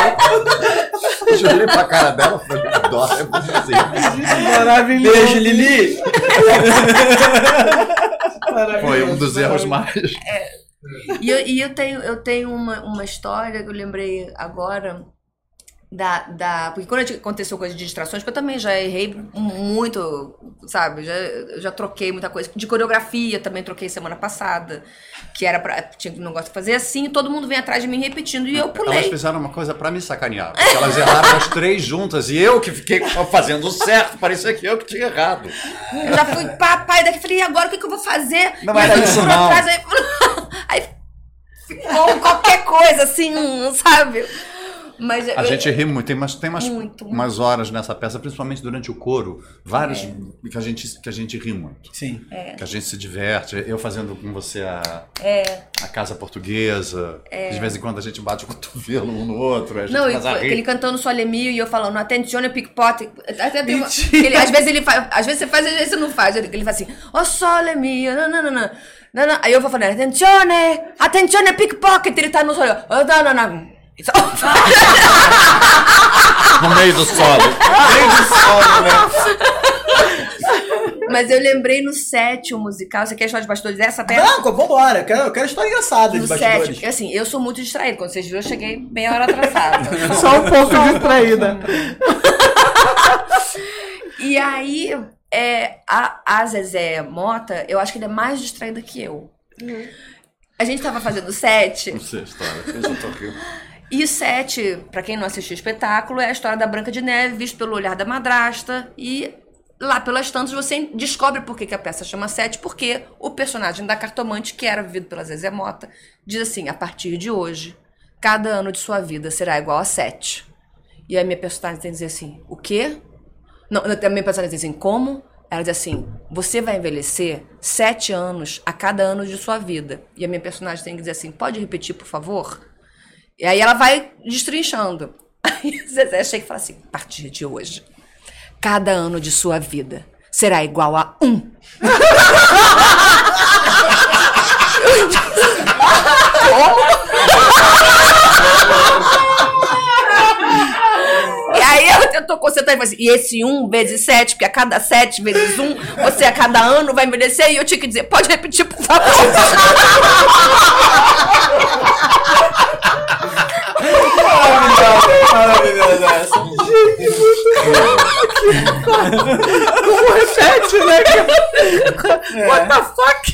Eu olhei pra cara dela e falei, Dora é bonzinho. Maravilhoso. Beijo, Lili. Foi um dos erros maravilhoso. mais. E eu, e eu tenho, eu tenho uma, uma história que eu lembrei agora da, da. Porque quando aconteceu coisa de distrações, eu também já errei muito, sabe? Já, já troquei muita coisa. De coreografia também troquei semana passada. Que era pra. Tinha um negócio de fazer assim, e todo mundo vem atrás de mim repetindo. E eu Elas pulei. fizeram uma coisa pra me sacanear. Porque elas erraram as três juntas e eu que fiquei fazendo certo. Parecia que eu que tinha errado. Eu já fui papai daqui, falei, e agora o que, que eu vou fazer? Não era aí, isso, não. atrás, aí, aí ficou qualquer coisa, assim, sabe? Mas A eu- gente ri muito. Tem umas, tem umas, Muito, muito. umas horas nessa peça, principalmente durante o coro, várias que, a gente, que a gente ri muito. Sim. Que a gente se diverte. Eu fazendo com você a, É. a casa portuguesa. De vez em quando a gente bate o cotovelo um no outro. A gente Não, e começa a rir. ele cantando Solemio e eu falando, atencione pickpocket. Ele, às vezes ele faz, às vezes você faz, às vezes você não faz. Ele, ele faz assim, oh Solemio, não, não, não, não. Não, não. Aí eu vou falando, atencione, atencione pickpocket. Ele tá no solo, oh, não, não, não. No meio do solo. Mas eu lembrei no set o musical. Você quer história de bastidores essa até? Não, vambora. Eu quero, eu quero história engraçada de No set, bastidores. porque assim, eu sou muito distraída. Quando vocês viram, eu cheguei meia hora atrasada. Só um pouco distraída. E aí, é, a, a Zezé Mota, eu acho que ele é mais distraída que eu. A gente tava fazendo set, Não sei a história. Eu já tô aqui. E o set, pra quem não assistiu o espetáculo, é a história da Branca de Neve, visto pelo olhar da madrasta. E lá pelas tantas você descobre por que, que a peça chama Sete, porque o personagem da cartomante, que era vivido pela Zezé Mota, diz assim: a partir de hoje, cada ano de sua vida será igual a sete. E a minha personagem tem que dizer assim: o quê? Não, a minha personagem diz assim: como? Ela diz assim: você vai envelhecer sete anos a cada ano de sua vida. E a minha personagem tem que dizer assim: pode repetir, por favor? E aí ela vai destrinchando. Aí Zezé chega e fala assim: a partir de hoje, cada ano de sua vida será igual a um. E aí ela tentou concentrar e falou assim, e esse um vezes sete, porque a cada sete vezes um, você a cada ano vai envelhecer, e eu tinha que dizer, pode repetir, por favor. Maravilhosa essa. Como repete, né? What the fuck?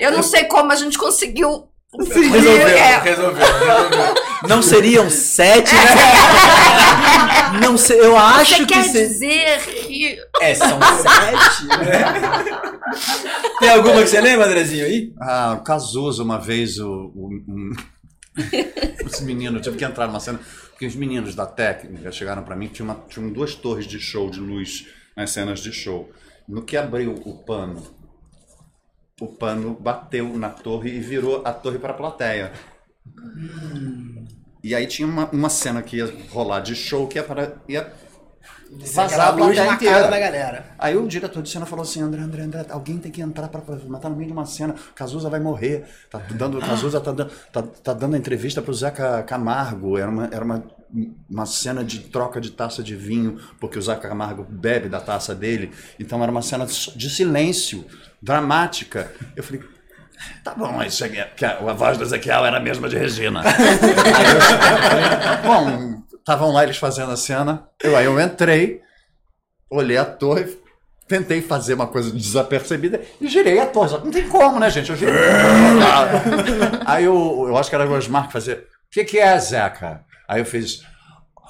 Eu não sei como a gente conseguiu. Resolveu, É. resolveu, resolveu. Não seriam sete, né? Não sei, eu acho Você que. quer se- dizer que. É, são sete, né? Tem alguma que você lembra, Andrezinho, aí? Ah, o Cazuza, uma vez, o, o, um- esse menino, tive que entrar numa cena, porque os meninos da técnica chegaram pra mim, tinha tinham duas torres de show de luz nas cenas de show. No que abriu o pano, o pano bateu na torre e virou a torre para a plateia. E aí tinha uma, uma cena que ia rolar de show que ia, para, ia vazar a luz na inteira. cara da galera. Aí o diretor de cena falou assim, André, André, André, alguém tem que entrar pra mas tá no meio de uma cena, Cazuza vai morrer, tá dando, Cazuza tá, dando- tá, tá dando entrevista pro Zeca Camargo, era uma, era uma, uma cena de troca de taça de vinho, porque o Zeca Camargo bebe da taça dele, então era uma cena de silêncio, dramática. Eu falei, Tá bom, que a, a voz do Ezequiel era a mesma de Regina. Bom, estavam lá eles fazendo a cena. Eu, aí eu entrei, olhei a torre, tentei fazer uma coisa desapercebida e girei a torre. Não tem como, né, gente? Eu girei. aí eu, eu acho que era o Osmar que fazia. O que, que é, Zeca? Aí eu fiz.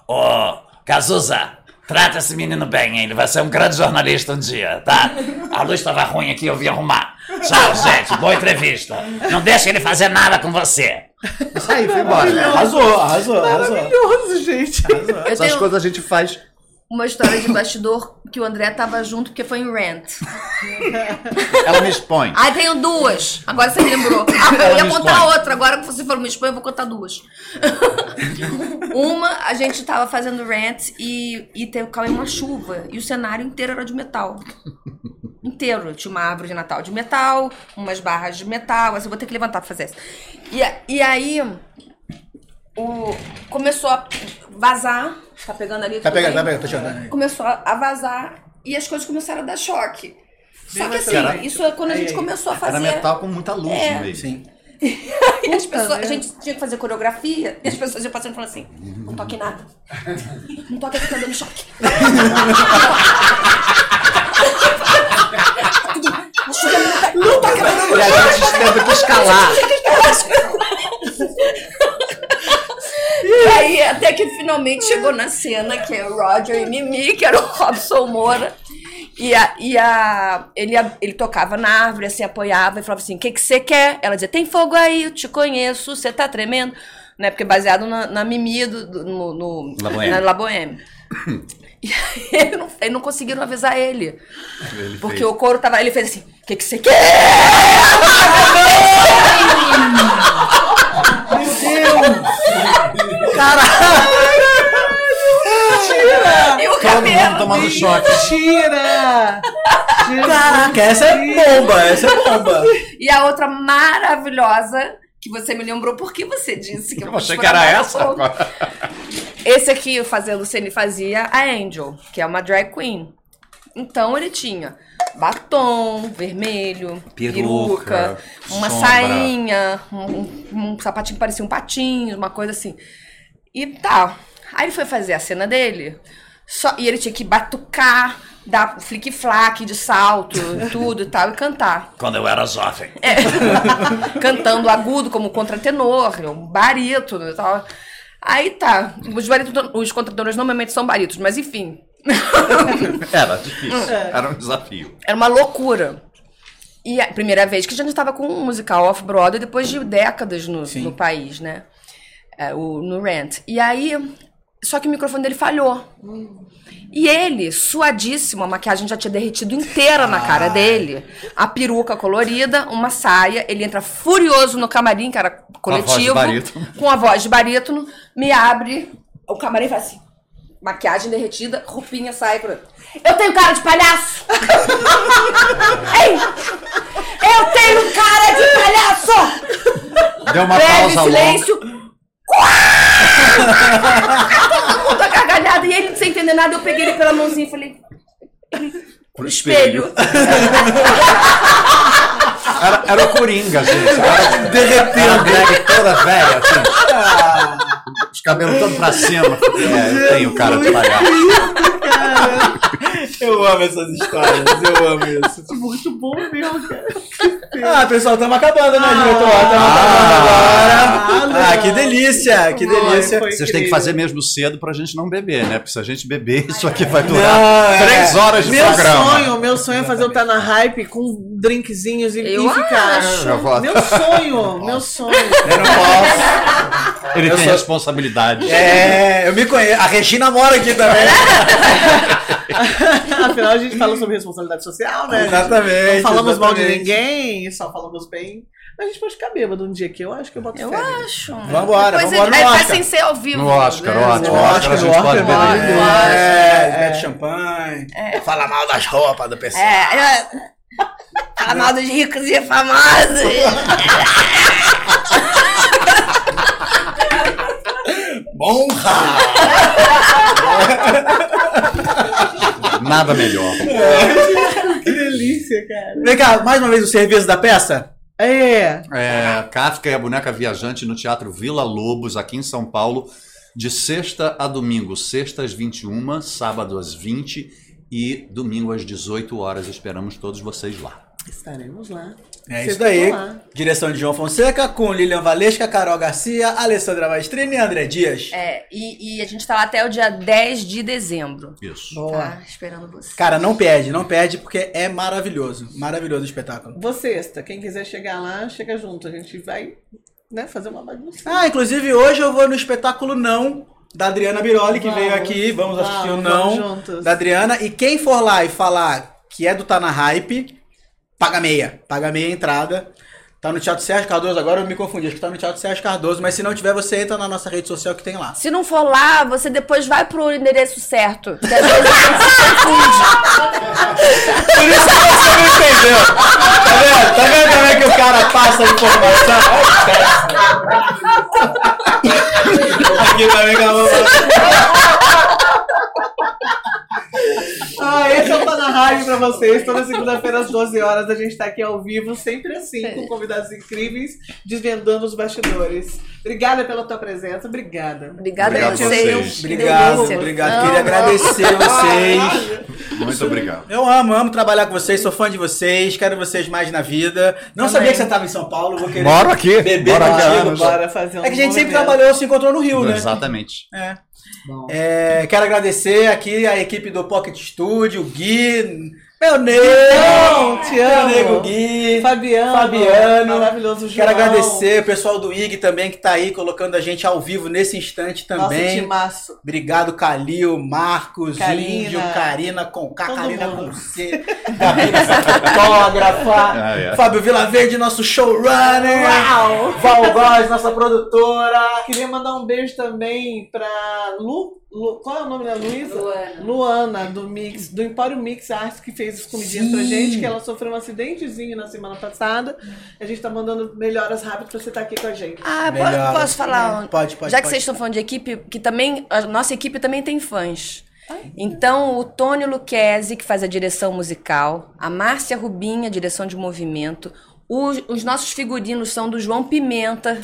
Ô, Cazuza, trata esse menino bem, hein? Ele vai ser um grande jornalista um dia, tá? A luz estava ruim aqui, eu vim arrumar. Tchau, gente. Boa entrevista. Não deixa ele fazer nada com você. Aí fui embora. Arrasou, arrasou, arrasou. Maravilhoso, gente. Eu Essas tenho coisas a gente faz. Uma história de bastidor que o André tava junto, porque foi em Rent. Ela me expõe. Ai, tenho duas. Agora você lembrou. Ah, eu ia me contar expõe. outra. Agora que você falou me expõe, eu vou contar duas. uma, a gente tava fazendo Rent e, e teve, caiu uma chuva. E o cenário inteiro era de metal. Inteiro. Tinha uma árvore de Natal de metal, umas barras de metal. Assim, eu vou ter que levantar pra fazer isso. E, e aí, o, começou a vazar. Tá pegando ali? Tá pegando, tá pegando, tá chegando. começou a vazar e as coisas começaram a dar choque. Só que assim, Cara, isso é quando a gente começou a fazer. Era metal com muita luz É. meio. Sim. E as pessoas, a gente tinha que fazer coreografia e as pessoas iam passando e falando assim: não toque em nada. Não toque que tá dando choque. Não toque nada. E a gente teve que escalar. E aí, até que finalmente chegou na cena, que é o Roger e Mimi, que era o Robson Moura. E, a, e a, ele, ele tocava na árvore, assim, apoiava e falava assim: o que, que você quer? Ela dizia: tem fogo aí, eu te conheço, você tá tremendo. Né? Porque baseado na, na Mimi do, do- no, no, La Boheme. na La Boheme. E aí, ele não, ele não conseguiram avisar ele. Ele Porque fez. o couro tava. Ele fez assim: o que, que você quer? E o Todo cabelo. mundo tomando choque. Tira! Caraca, essa é bomba, essa é bomba. E a outra maravilhosa, que você me lembrou porque você disse que eu Eu achei que era essa. Esse aqui, fazendo ele fazia a Angel, que é uma drag queen. Então ele tinha batom vermelho, Peruca, peruca, uma sombra. sainha, um, um sapatinho que parecia um patinho, uma coisa assim. E tá. Aí ele foi fazer a cena dele, só, e ele tinha que batucar, dar flick-flack de salto, tudo e tal, e cantar. Quando eu era jovem. É. Cantando agudo como contratenor, um barítono e tal. Aí tá. Os, os contratenores normalmente são barítonos, mas enfim. Era difícil. Era um desafio. Era uma loucura. E a primeira vez que a gente estava com um musical off-Broadway depois de décadas no, no país, né? É, o, no Rent. E aí, só que o microfone dele falhou. E ele, suadíssimo, a maquiagem já tinha derretido inteira na cara dele. A peruca colorida, uma saia. Ele entra furioso no camarim, que era coletivo. barítono. Com a voz de barítono. Me abre. O camarim faz assim. Maquiagem derretida, roupinha sai. Pra... Eu tenho cara de palhaço! Ei! Eu tenho cara de palhaço! Deu uma Breve pausa longa. Todo mundo a gargalhada e ele sem entender nada, eu peguei ele pela mãozinha e falei. Pro Espelho. Era, era o Coringa, gente. Era, derretendo. Era a drag toda velha, assim. Os cabelos todos pra cima. É, eu tenho cara de palhaço. Eu amo essas histórias, eu amo isso. Muito bom mesmo, cara. Ah, pessoal, estamos acabando, né, diretor? Estamos Ah, acabando agora. Ah, que delícia, que delícia. Vocês têm que incrível. fazer mesmo cedo pra gente não beber, né? Porque se a gente beber, isso aqui vai Não, durar é. três horas de Meu programa. sonho, meu sonho é fazer o Tá na Hype com drinkzinhos e, Eu e ficar. acho. Meu sonho, meu sonho. Eu não posso. Ele Eu tem sou- responsabilidade. É, eu me conheço. A Regina mora aqui também. Afinal, a gente fala sobre responsabilidade social, né? Exatamente, Não falamos mal de exatamente. ninguém, só falamos bem. A gente pode ficar bêbado um dia aqui, eu acho que eu boto Eu fé acho. Vambora, Depois vambora ele- Oscar. faz sem ser ao vivo. No Oscar, né? ótimo. No Oscar, Oscar, a gente no pode Oscar, beber. é, Oscar. bebe champanhe. Fala mal das roupas do pessoal. É, mal dos ricos e famosos. Honra! Nada melhor. Que delícia, cara. Vem cá, mais uma vez o serviço da peça? É. É, Kafka e a Boneca Viajante no Teatro Vila Lobos, aqui em São Paulo, de sexta a domingo. Sexta às 21, sábado às 20 e domingo às 18 horas. Esperamos todos vocês lá. Estaremos lá. É Vocês isso daí. Direção de João Fonseca, com Lilian Valesca, Carol Garcia, Alessandra Maestrini e André Dias. É, e, e a gente tá lá até o dia 10 de dezembro. Isso. Boa. Tá esperando você. Cara, não perde, não perde, porque é maravilhoso. Maravilhoso o espetáculo. Você, Esta, quem quiser chegar lá, chega junto. A gente vai né, fazer uma bagunça. Ah, inclusive hoje eu vou no espetáculo Não, da Adriana Biroli, que Vamos, veio aqui. Vamos assistir o vamos, Não, vamos juntos. da Adriana. E quem for lá e falar que é do Tá na Hype, paga meia. Paga meia entrada. Tá no Teatro Sérgio Cardoso, agora eu me confundi, acho que tá no Teatro Sérgio Cardoso, mas se não tiver, você entra na nossa rede social que tem lá. Se não for lá, você depois vai pro endereço certo. Que às vezes se confunde. Por isso que você não entendeu. Tá vendo? Tá vendo como é que o cara passa a informação? Aqui também acabou. Ah, esse é o Tá na Rádio pra vocês. Toda segunda-feira às 12 horas a gente tá aqui ao vivo, sempre assim, com convidados incríveis, desvendando os bastidores. Obrigada pela tua presença, obrigada. Obrigada Obrigado a vocês. Obrigado, obrigado. Não, Queria não. agradecer vocês. Muito obrigado. Eu amo, amo trabalhar com vocês, sou fã de vocês, quero vocês mais na vida. Não Também. sabia que você estava em São Paulo, vou querer Moro aqui, beber moro contigo. Bora fazer um É que a gente sempre trabalhou, se encontrou no Rio, né? Exatamente. É. É, quero agradecer aqui a equipe do Pocket Studio, o Gui, meu nego, Não, te meu amo. nego Gui, Fabiano, Fabiano, maravilhoso João. Quero agradecer o pessoal do IG também que tá aí colocando a gente ao vivo nesse instante também. timaço. Obrigado, Calil, Marcos, Karina. Índio, Karina com K, Karina com C, Gabriela fotógrafa, Ah, é. Fábio Vilaverde, nosso showrunner, Uau! Val Góes, nossa produtora. Queria mandar um beijo também pra Lu, Lu- qual é o nome da Luísa? Luana. Luana, do Mix, do Empório Mix Arts, que fez fez as comidinhas pra gente, que ela sofreu um acidentezinho na semana passada. A gente tá mandando melhoras rápido pra você estar aqui com a gente. Ah, po- Melhor. posso falar? um- Pode, pode, Já que pode. vocês estão falando de equipe, que também. A nossa equipe também tem fãs. Então, o Tony Luquezzi, que faz a direção musical, a Márcia Rubinha, direção de movimento, os, os nossos figurinos são do João Pimenta.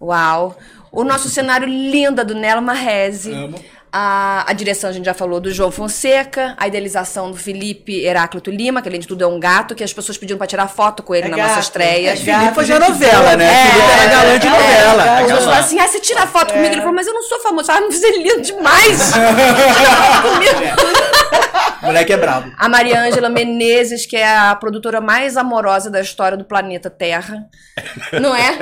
Uau! O nosso cenário lindo é do Nelo Marrese. Amo. A, a direção a gente já falou do João Fonseca, a idealização do Felipe Heráclito Lima, que além de tudo é um gato, que as pessoas pediram pra tirar foto com ele É na gato, nossa estreia. é Felipe foi de gente novela, boa. né? É, Felipe era galã de é, novela. é, As pessoas assim, ah, você tira foto comigo? Ele falou, mas eu não sou famoso. Ah, mas ele é lindo demais. Moleque é brabo. A Maria Ângela Menezes, que é a produtora mais amorosa da história do planeta Terra. Não é?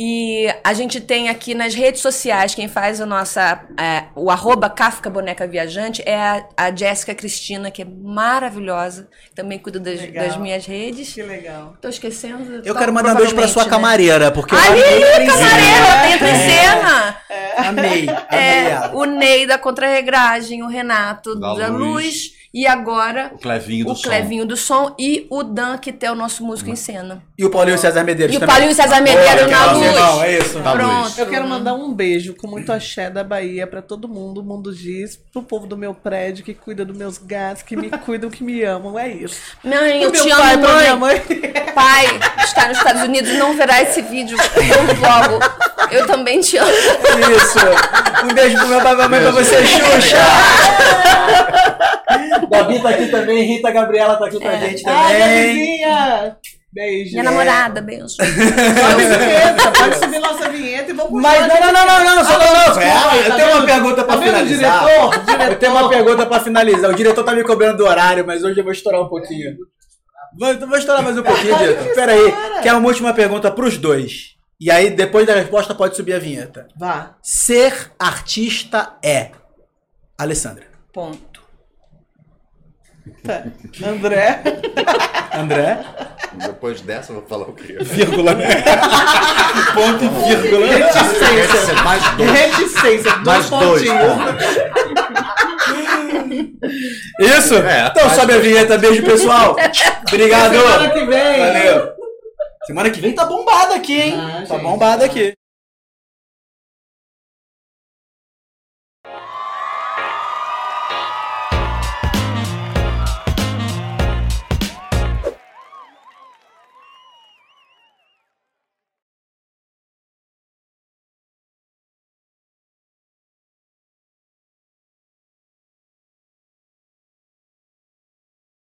E a gente tem aqui nas redes sociais, quem faz a nossa, é, o arroba Kafka Boneca Viajante é a, a Jéssica Cristina, que é maravilhosa, também cuida das, das minhas redes. Que legal. Tô esquecendo. Eu Tá, quero mandar um beijo pra sua né? camareira, porque eu Ali, a camareira, entra em cena. Amei, amei É, o Ney da Contra-Regragem, o Renato Da da, Luz. Luz. E agora O Clevinho do o som. Clevinho do Som e o Dan, que é o nosso músico em cena. E o Paulinho César Medeiros E o também. Paulinho César Medeiros na luz. irmão, é isso. Tá, Pronto. Luiz. Eu quero mandar um beijo com muito axé da Bahia pra todo mundo, o mundo diz, pro povo do meu prédio que cuida dos meus gatos, que me cuidam, que me amam. É isso. Mãe, eu te meu pai, amo, pra minha mãe. mãe. Pai, está nos Estados Unidos, não verá esse vídeo logo. Eu também te amo. Isso. Um beijo pro meu pai e mamãe pra você, Xuxa. Gabi tá aqui também, Rita Gabriela tá aqui com a gente Ah, também. Gabizinha! Beijo. Minha namorada, beijo. Sobe vinheta, pode subir nossa vinheta e vamos Mas não, não, não, não, não, não, só não, não. desculpa, É, eu tá tenho uma vendo? pergunta pra Tá vendo, finalizar. diretor? Diretor. Eu tenho uma pergunta pra finalizar. O diretor tá me cobrando do horário, mas hoje eu vou estourar um pouquinho. Vou, vou estourar mais um pouquinho, diretor. Pera aí, que é uma última pergunta pros dois. E aí, depois da resposta, pode subir a vinheta. Vá. Ser artista é. Alessandra. Ponto. Tá. André. André. Depois dessa, eu vou falar o quê? Vírgula. Ponto e vírgula. Reticência. Mais dois. Reticência. Dois Mais dois pontinhos. Isso? É, então sobe a vinheta. Beijo, pessoal. Obrigado. Semana que vem. Valeu. Semana que vem tá bombada aqui, hein? Ah, tá gente. bombada aqui.